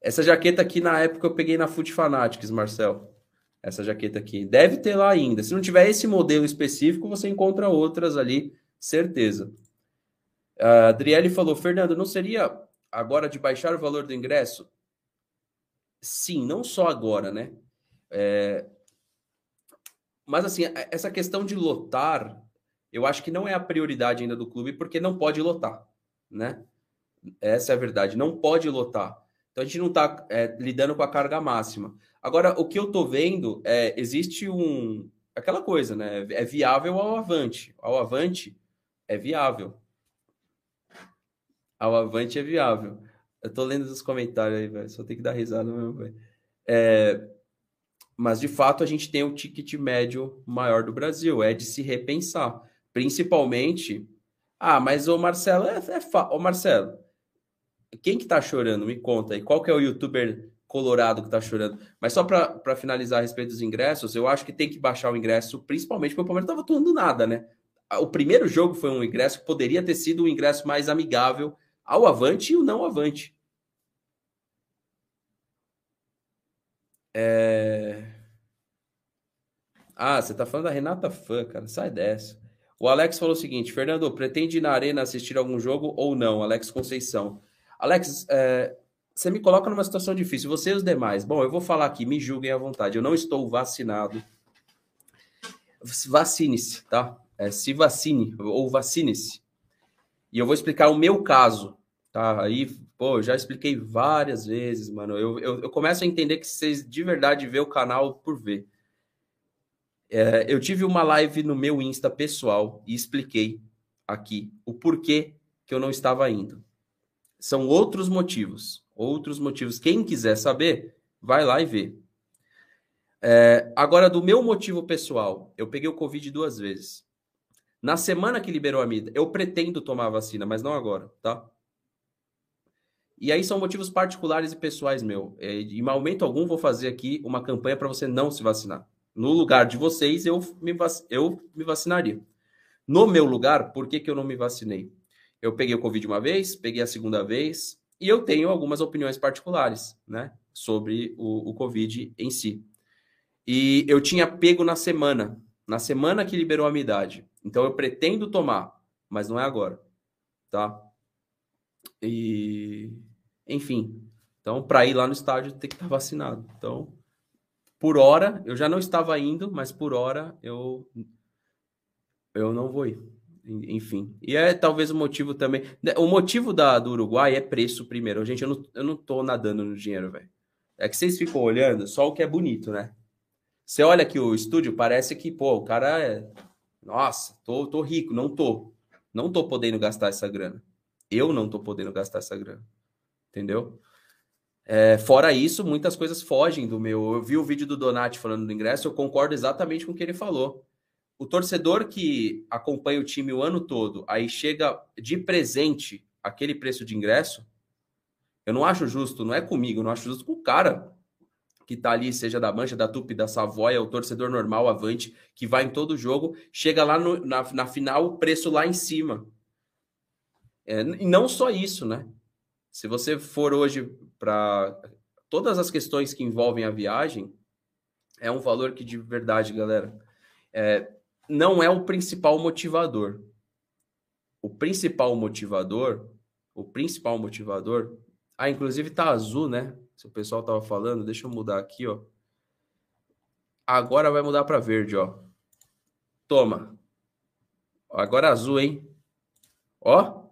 Essa jaqueta aqui, na época, eu peguei na Foot Fanatics, Marcel. Essa jaqueta aqui. Deve ter lá ainda. Se não tiver esse modelo específico, você encontra outras ali, certeza. A Adriele falou, Fernando, não seria agora de baixar o valor do ingresso? Sim, não só agora, né? É... Mas assim, essa questão de lotar, eu acho que não é a prioridade ainda do clube, porque não pode lotar, né? Essa é a verdade, não pode lotar. Então a gente não está é, lidando com a carga máxima. Agora, o que eu estou vendo é existe um aquela coisa, né? É viável ao avante. Ao avante é viável. Ao avante é viável. Eu tô lendo os comentários aí, velho. Só tem que dar risada mesmo, velho. É, mas, de fato, a gente tem o ticket médio maior do Brasil. É de se repensar. Principalmente... Ah, mas o Marcelo é, é fa... Ô, Marcelo, quem que tá chorando? Me conta aí. Qual que é o youtuber colorado que tá chorando? Mas só para finalizar a respeito dos ingressos, eu acho que tem que baixar o ingresso, principalmente porque o Palmeiras tava atuando nada, né? O primeiro jogo foi um ingresso que poderia ter sido um ingresso mais amigável ao avante e o não avante. É... Ah, você tá falando da Renata Fã, cara. Sai dessa. O Alex falou o seguinte: Fernando, pretende ir na arena assistir algum jogo ou não? Alex Conceição. Alex, é... você me coloca numa situação difícil. Você e os demais. Bom, eu vou falar aqui, me julguem à vontade. Eu não estou vacinado. Vacine-se, tá? É, se vacine ou vacine-se. E eu vou explicar o meu caso, Tá, aí, pô, já expliquei várias vezes, mano. Eu, eu, eu começo a entender que vocês de verdade vê o canal por ver. É, eu tive uma live no meu Insta pessoal e expliquei aqui o porquê que eu não estava indo. São outros motivos. Outros motivos. Quem quiser saber, vai lá e vê. É, agora, do meu motivo pessoal, eu peguei o Covid duas vezes. Na semana que liberou a mida, eu pretendo tomar a vacina, mas não agora, tá? E aí são motivos particulares e pessoais meu. É, em momento algum vou fazer aqui uma campanha para você não se vacinar. No lugar de vocês, eu me, vac... eu me vacinaria. No meu lugar, por que, que eu não me vacinei? Eu peguei o Covid uma vez, peguei a segunda vez, e eu tenho algumas opiniões particulares, né? Sobre o, o Covid em si. E eu tinha pego na semana, na semana que liberou a minha idade. Então eu pretendo tomar, mas não é agora, tá? E enfim, então para ir lá no estádio tem que estar vacinado. Então, por hora, eu já não estava indo, mas por hora eu eu não vou ir. Enfim. E é talvez o motivo também. O motivo da, do Uruguai é preço primeiro. Gente, eu não, eu não tô nadando no dinheiro, velho. É que vocês ficam olhando só o que é bonito, né? Você olha aqui o estúdio, parece que, pô, o cara é. Nossa, tô, tô rico. Não tô. Não tô podendo gastar essa grana. Eu não tô podendo gastar essa grana entendeu? É, fora isso, muitas coisas fogem do meu. Eu vi o vídeo do Donati falando do ingresso, eu concordo exatamente com o que ele falou. O torcedor que acompanha o time o ano todo, aí chega de presente aquele preço de ingresso, eu não acho justo, não é comigo, eu não acho justo com o cara que tá ali, seja da Mancha, da Tupi, da Savoia, o torcedor normal, avante, que vai em todo jogo, chega lá no, na, na final, o preço lá em cima. É, e não só isso, né? Se você for hoje para todas as questões que envolvem a viagem, é um valor que de verdade, galera, é, não é o principal motivador. O principal motivador, o principal motivador, ah, inclusive tá azul, né? Se o pessoal tava falando, deixa eu mudar aqui, ó. Agora vai mudar para verde, ó. Toma. Agora azul, hein? Ó.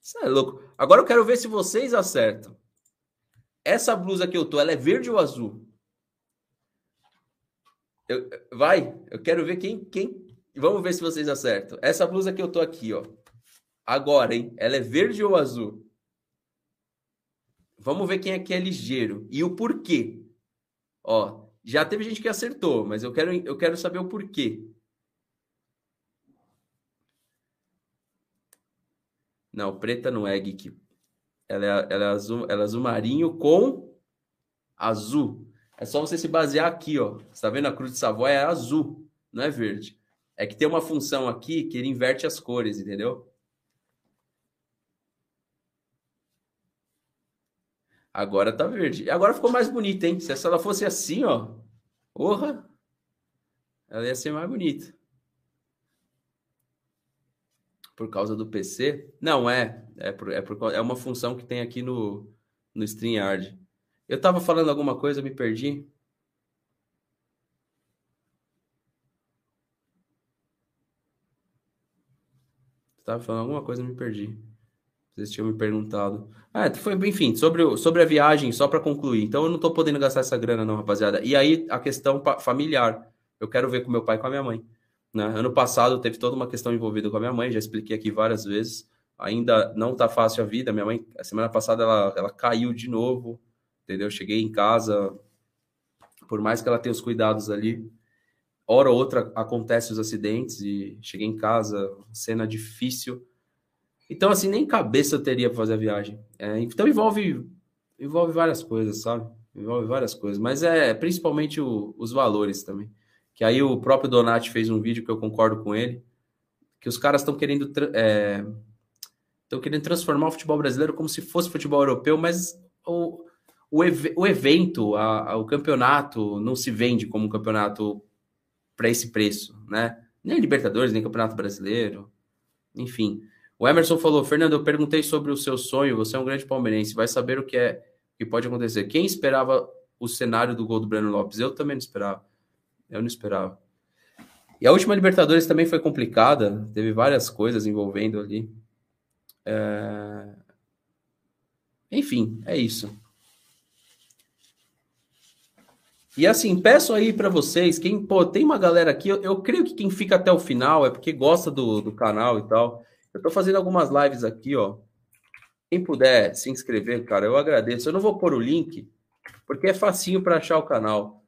Isso é louco. Agora eu quero ver se vocês acertam. Essa blusa que eu tô, ela é verde ou azul? Eu, vai, eu quero ver quem, quem. Vamos ver se vocês acertam. Essa blusa que eu tô aqui, ó. Agora, hein? Ela é verde ou azul? Vamos ver quem é que é ligeiro e o porquê. Ó, já teve gente que acertou, mas eu quero, eu quero saber o porquê. Não, preta não é, Geek. Ela é, ela é, azul, ela é azul marinho com azul. É só você se basear aqui, ó. Você tá vendo a cruz de Savoy é azul, não é verde. É que tem uma função aqui que ele inverte as cores, entendeu? Agora tá verde. Agora ficou mais bonita, hein? Se ela fosse assim, ó. Porra! Ela ia ser mais bonita. Por causa do PC? Não, é. É, por, é, por, é uma função que tem aqui no, no StreamYard. Eu tava falando alguma coisa, me perdi. Tava falando alguma coisa, me perdi. Vocês tinham me perguntado. Ah, foi, enfim, sobre, sobre a viagem, só para concluir. Então eu não tô podendo gastar essa grana, não, rapaziada. E aí a questão familiar. Eu quero ver com meu pai e com a minha mãe. Né? Ano passado teve toda uma questão envolvida com a minha mãe, já expliquei aqui várias vezes. Ainda não tá fácil a vida. Minha mãe, a semana passada, ela, ela caiu de novo entendeu? Cheguei em casa, por mais que ela tenha os cuidados ali, hora ou outra acontece os acidentes e cheguei em casa, cena difícil. Então, assim, nem cabeça eu teria para fazer a viagem. É, então, envolve, envolve várias coisas, sabe? Envolve várias coisas, mas é principalmente o, os valores também. Que aí o próprio Donati fez um vídeo que eu concordo com ele, que os caras estão querendo estão é, querendo transformar o futebol brasileiro como se fosse futebol europeu, mas o, o, ev o evento, a, a, o campeonato não se vende como um campeonato para esse preço, né? Nem Libertadores, nem Campeonato Brasileiro, enfim. O Emerson falou, Fernando, eu perguntei sobre o seu sonho, você é um grande palmeirense, vai saber o que é que pode acontecer. Quem esperava o cenário do gol do Breno Lopes? Eu também não esperava. Eu não esperava. E a última Libertadores também foi complicada, teve várias coisas envolvendo ali. É... Enfim, é isso. E assim, peço aí para vocês, quem, pô, tem uma galera aqui, eu, eu, creio que quem fica até o final é porque gosta do, do canal e tal. Eu tô fazendo algumas lives aqui, ó. Quem puder se inscrever, cara, eu agradeço. Eu não vou pôr o link, porque é facinho para achar o canal.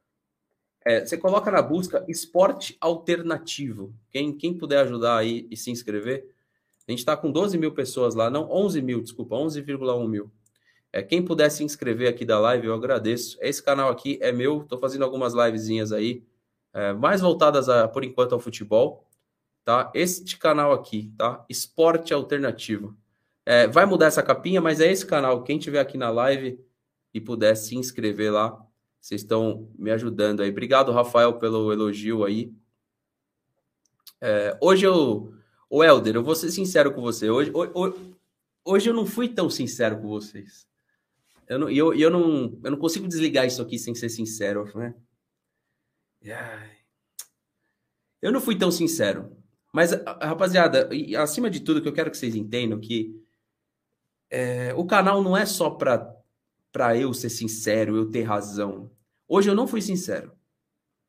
É, você coloca na busca esporte alternativo. Quem, quem puder ajudar aí e se inscrever, a gente está com 12 mil pessoas lá, não, 11 mil, desculpa, 11,1 mil. É, quem puder se inscrever aqui da live, eu agradeço. Esse canal aqui é meu, estou fazendo algumas livezinhas aí, é, mais voltadas a, por enquanto ao futebol, tá? Este canal aqui, tá? Esporte Alternativo. É, vai mudar essa capinha, mas é esse canal. Quem tiver aqui na live e puder se inscrever lá, vocês estão me ajudando aí. Obrigado, Rafael, pelo elogio aí. É, hoje eu, o Helder, eu vou ser sincero com você. Hoje, hoje, hoje eu não fui tão sincero com vocês. Eu não, eu, eu, não, eu não consigo desligar isso aqui sem ser sincero, né? Eu não fui tão sincero. Mas, rapaziada, acima de tudo, que eu quero que vocês entendam que é, o canal não é só para para eu ser sincero, eu ter razão. Hoje eu não fui sincero.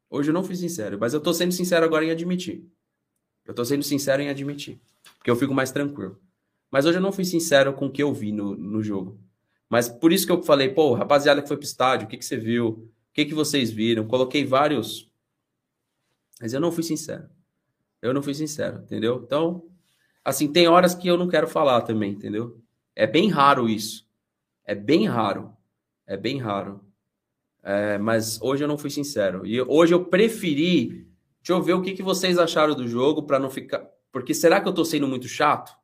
Hoje eu não fui sincero, mas eu tô sendo sincero agora em admitir. Eu tô sendo sincero em admitir, porque eu fico mais tranquilo. Mas hoje eu não fui sincero com o que eu vi no, no jogo. Mas por isso que eu falei, pô, rapaziada que foi pro estádio, o que, que você viu? O que, que vocês viram? Coloquei vários. Mas eu não fui sincero. Eu não fui sincero, entendeu? Então, assim, tem horas que eu não quero falar também, entendeu? É bem raro isso. É bem raro. É bem raro. É, mas hoje eu não fui sincero. E hoje eu preferi. Deixa eu ver o que, que vocês acharam do jogo para não ficar. Porque será que eu tô sendo muito chato?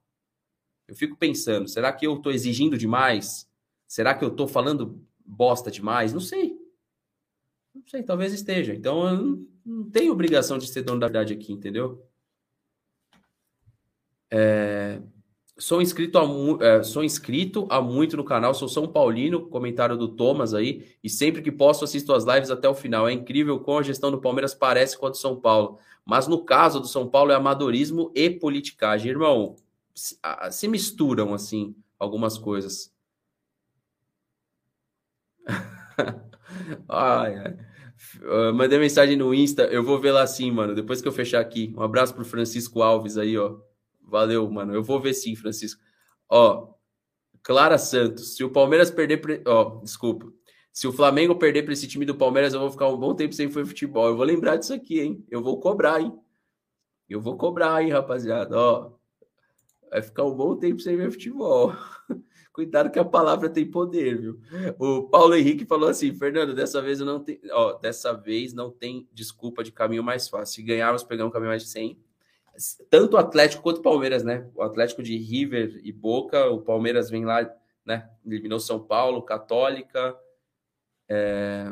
Eu fico pensando, será que eu estou exigindo demais? Será que eu estou falando bosta demais? Não sei. Não sei, talvez esteja. Então eu não tenho obrigação de ser dono da verdade aqui, entendeu? É, sou inscrito, a, é, sou inscrito há muito no canal, sou São Paulino, comentário do Thomas aí, e sempre que posso assisto as lives até o final. É incrível como a gestão do Palmeiras parece com a do São Paulo. Mas no caso do São Paulo é amadorismo e politicagem. Irmão, se, se misturam assim algumas coisas. ai, ai. Uh, mandei mensagem no Insta, eu vou ver lá sim, mano. Depois que eu fechar aqui. Um abraço pro Francisco Alves aí, ó. Valeu, mano. Eu vou ver sim, Francisco. Ó, Clara Santos. Se o Palmeiras perder. Pre... Ó, desculpa. Se o Flamengo perder para esse time do Palmeiras, eu vou ficar um bom tempo sem futebol. Eu vou lembrar disso aqui, hein? Eu vou cobrar, hein? Eu vou cobrar, hein, rapaziada? Ó, vai ficar um bom tempo sem ver futebol. Cuidado que a palavra tem poder, viu? O Paulo Henrique falou assim: Fernando, dessa vez eu não tenho. Ó, dessa vez não tem desculpa de caminho mais fácil. Se ganharmos, pegamos um caminho mais de 100 tanto o Atlético quanto o Palmeiras, né? O Atlético de River e Boca, o Palmeiras vem lá, né? Eliminou São Paulo, Católica, é...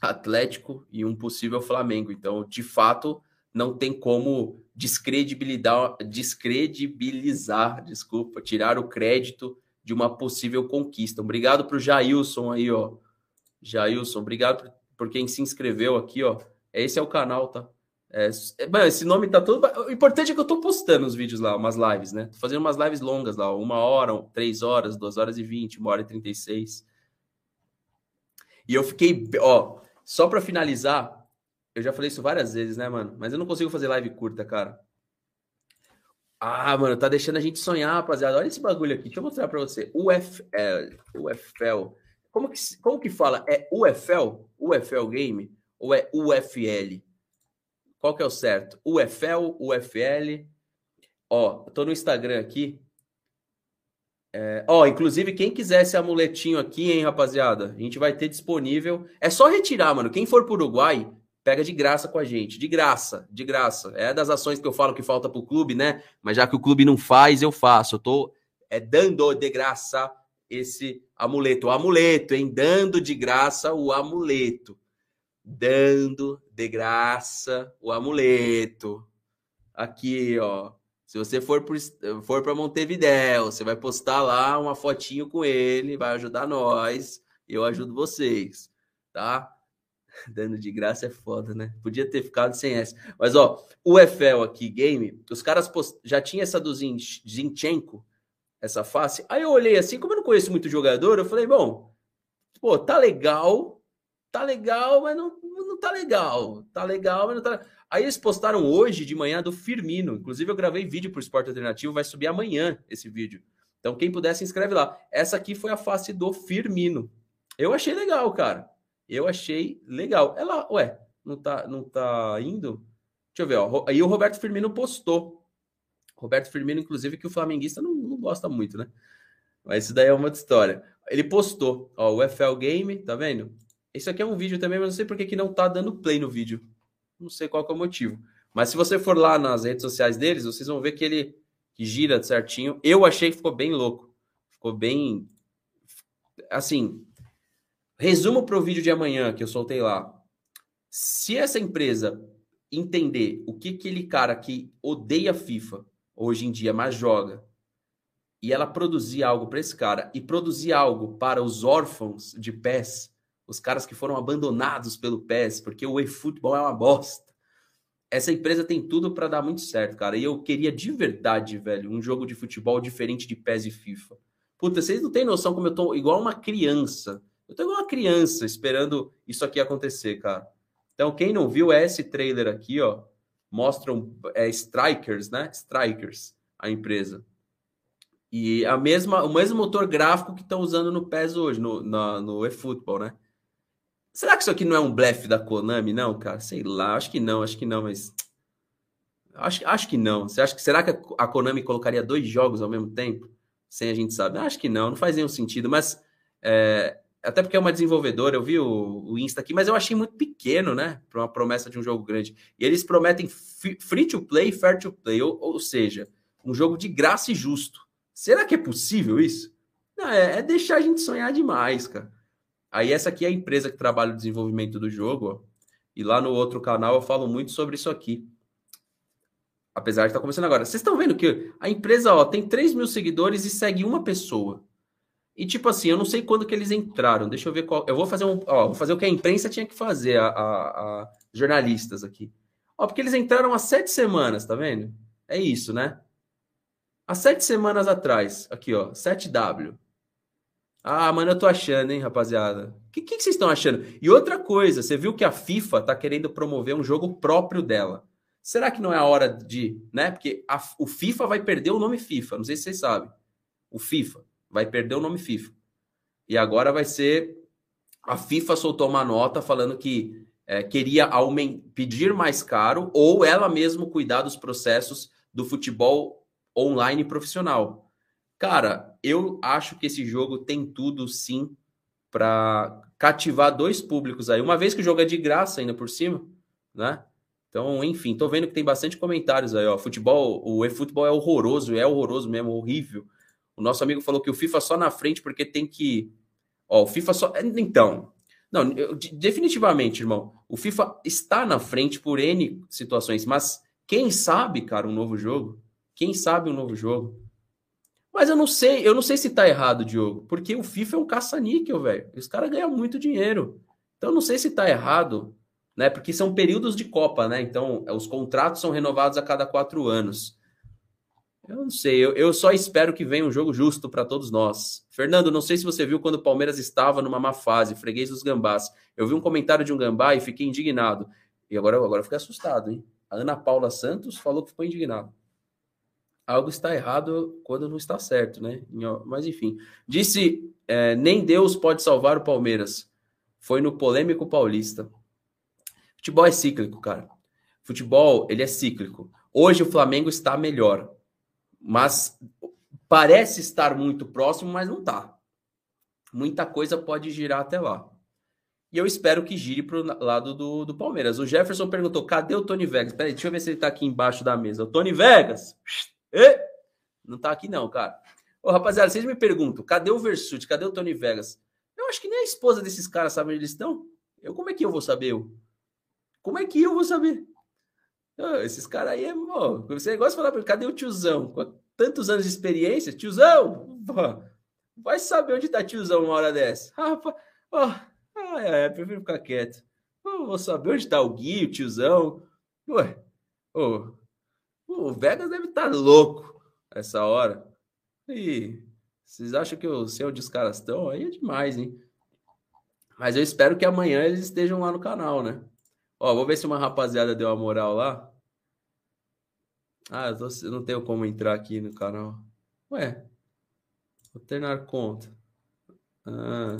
Atlético e um possível Flamengo. Então, de fato, não tem como descredibilizar, descredibilizar, desculpa, tirar o crédito de uma possível conquista. Obrigado para o Jailson aí, ó. Jailson, obrigado por quem se inscreveu aqui, ó. Esse é o canal, tá? É, é esse nome tá todo. O importante é que eu tô postando os vídeos lá, umas lives, né? Tô fazendo umas lives longas lá, uma hora, três horas, duas horas e vinte, uma hora e trinta e seis. E eu fiquei, ó, só para finalizar, eu já falei isso várias vezes, né, mano? Mas eu não consigo fazer live curta, cara. Ah, mano, tá deixando a gente sonhar, rapaziada. Olha esse bagulho aqui. Deixa eu mostrar para você. UFL, UFL. Como que, como que fala? É UFL? UFL Game? Ou é UFL? Qual que é o certo? UFL, UFL. Ó, tô no Instagram aqui. É, ó, inclusive, quem quiser esse amuletinho aqui, hein, rapaziada? A gente vai ter disponível. É só retirar, mano. Quem for pro Uruguai, pega de graça com a gente. De graça, de graça. É das ações que eu falo que falta pro clube, né? Mas já que o clube não faz, eu faço. Eu tô é, dando de graça esse amuleto. O amuleto, hein? Dando de graça o amuleto dando de graça o amuleto. Aqui, ó. Se você for for para Montevidéu, você vai postar lá uma fotinho com ele, vai ajudar nós, eu ajudo vocês, tá? Dando de graça é foda, né? Podia ter ficado sem essa. Mas, ó, o EFL aqui, game, os caras post... já tinha essa do Zinchenko, essa face. Aí eu olhei assim, como eu não conheço muito jogador, eu falei, bom, pô, tá legal, tá legal, mas não, não tá legal. Tá legal, mas não tá. Aí eles postaram hoje de manhã do Firmino. Inclusive, eu gravei vídeo pro Esporte Alternativo, vai subir amanhã esse vídeo. Então, quem puder se inscreve lá. Essa aqui foi a face do Firmino. Eu achei legal, cara. Eu achei legal. Ela, ué, não tá, não tá indo? Deixa eu ver, ó. Aí o Roberto Firmino postou. Roberto Firmino, inclusive, que o flamenguista não, não gosta muito, né? Mas isso daí é uma outra história. Ele postou, ó, o FL Game, tá vendo? Isso aqui é um vídeo também, mas não sei por que, que não tá dando play no vídeo. Não sei qual é o motivo. Mas se você for lá nas redes sociais deles, vocês vão ver que ele gira certinho. Eu achei que ficou bem louco. Ficou bem. Assim. Resumo para o vídeo de amanhã que eu soltei lá. Se essa empresa entender o que aquele cara que odeia FIFA hoje em dia, mas joga, e ela produzir algo para esse cara e produzir algo para os órfãos de pés os caras que foram abandonados pelo PES, porque o eFootball é uma bosta. Essa empresa tem tudo para dar muito certo, cara. E eu queria de verdade, velho, um jogo de futebol diferente de PES e FIFA. Puta, vocês não têm noção como eu tô igual uma criança. Eu tô igual uma criança esperando isso aqui acontecer, cara. Então, quem não viu, é esse trailer aqui, ó. Mostram é, Strikers, né? Strikers, a empresa. E a mesma, o mesmo motor gráfico que estão usando no PES hoje, no, na, no eFootball, né? Será que isso aqui não é um blefe da Konami, não, cara? Sei lá, acho que não, acho que não, mas. Acho, acho que não. Você acha que será que a Konami colocaria dois jogos ao mesmo tempo? Sem a gente saber? Acho que não, não faz nenhum sentido, mas. É, até porque é uma desenvolvedora, eu vi o, o, Insta aqui, mas eu achei muito pequeno, né? Para uma promessa de um jogo grande. E eles prometem free to play, fair to play, ou, ou seja, um jogo de graça e justo. Será que é possível isso? Não, é, é, deixar a gente sonhar demais, cara. Aí essa aqui é a empresa que trabalha o desenvolvimento do jogo, ó. E lá no outro canal eu falo muito sobre isso aqui. Apesar de estar tá começando agora. Vocês estão vendo que a empresa ó, tem 3 mil seguidores e segue uma pessoa. E tipo assim, eu não sei quando que eles entraram. Deixa eu ver qual. Eu vou fazer um. Ó, vou fazer o que a imprensa tinha que fazer, a, a, a jornalistas aqui. Ó, porque eles entraram há sete semanas, tá vendo? É isso, né? Há sete semanas atrás. Aqui, ó. 7W. Ah, mano, eu tô achando, hein, rapaziada? O que, que, que, vocês estão achando? E outra coisa, você viu que a FIFA tá querendo promover um jogo próprio dela. Será que não é a hora de, né? Porque a, o FIFA vai perder o nome FIFA. Não sei se vocês sabem. O FIFA vai perder o nome FIFA. E agora vai ser. A FIFA soltou uma nota falando que é, queria pedir mais caro ou ela mesma cuidar dos processos do futebol online profissional. Cara, eu acho que esse jogo tem tudo sim para cativar dois públicos aí. Uma vez que o jogo é de graça ainda por cima, né? Então, enfim, tô vendo que tem bastante comentários aí, ó. Futebol, o eFootball é horroroso, é horroroso mesmo, horrível. O nosso amigo falou que o FIFA só na frente porque tem que. Ó, o FIFA só. Então. Não, eu, definitivamente, irmão. O FIFA está na frente por N situações, mas quem sabe, cara, um novo jogo? Quem sabe um novo jogo? Mas eu não sei, eu não sei se tá errado, Diogo, porque o FIFA é um caça-níquel, velho. Os caras ganham muito dinheiro. Então eu não sei se tá errado, né? Porque são períodos de Copa, né? Então os contratos são renovados a cada quatro anos. Eu não sei, eu, eu só espero que venha um jogo justo para todos nós. Fernando, não sei se você viu quando o Palmeiras estava numa má fase, freguês dos gambás. Eu vi um comentário de um gambá e fiquei indignado. E agora, agora eu fiquei assustado, hein? A Ana Paula Santos falou que ficou indignado. Algo está errado quando não está certo, né? Mas enfim. Disse: é, nem Deus pode salvar o Palmeiras. Foi no polêmico paulista. Futebol é cíclico, cara. Futebol, ele é cíclico. Hoje o Flamengo está melhor mas parece estar muito próximo, mas não está. Muita coisa pode girar até lá. E eu espero que gire para o lado do, do Palmeiras. O Jefferson perguntou: cadê o Tony Vegas? Peraí, deixa eu ver se ele está aqui embaixo da mesa. O Tony Vegas! Não está aqui, não, cara. Ô, rapaziada, vocês me perguntam: cadê o Versuti? Cadê o Tony Vegas? Eu acho que nem a esposa desses caras sabe onde eles estão. Eu, como é que eu vou saber? Eu? Como é que eu vou saber? Esses caras aí é. Oh, você gosta de falar para ele, cadê o tiozão? Com tantos anos de experiência, tiozão, vai saber onde tá tiozão uma hora dessa. Rapaz, oh, ai, ai, prefiro ficar quieto. Oh, vou saber onde tá o Gui, o tiozão. Ué, oh, o Vegas deve estar tá louco essa hora. E vocês acham que eu sei onde os caras estão? Aí é demais, hein? Mas eu espero que amanhã eles estejam lá no canal, né? Ó, vou ver se uma rapaziada deu uma moral lá. Ah, eu, tô, eu não tenho como entrar aqui no canal. Ué, alternar conta. Ah.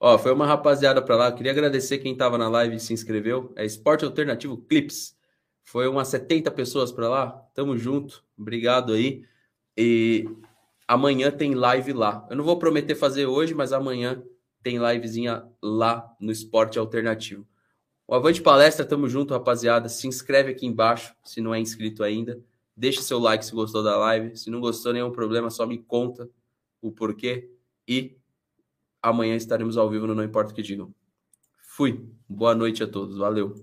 Ó, foi uma rapaziada para lá. queria agradecer quem tava na live e se inscreveu. É Esporte Alternativo Clips. Foi umas 70 pessoas para lá. Tamo junto. Obrigado aí. E amanhã tem live lá. Eu não vou prometer fazer hoje, mas amanhã tem livezinha lá no Esporte Alternativo. O Avante Palestra, tamo junto, rapaziada. Se inscreve aqui embaixo, se não é inscrito ainda. Deixe seu like se gostou da live. Se não gostou, nenhum problema, só me conta o porquê. E amanhã estaremos ao vivo no Não Importa o que Digam. Fui. Boa noite a todos. Valeu.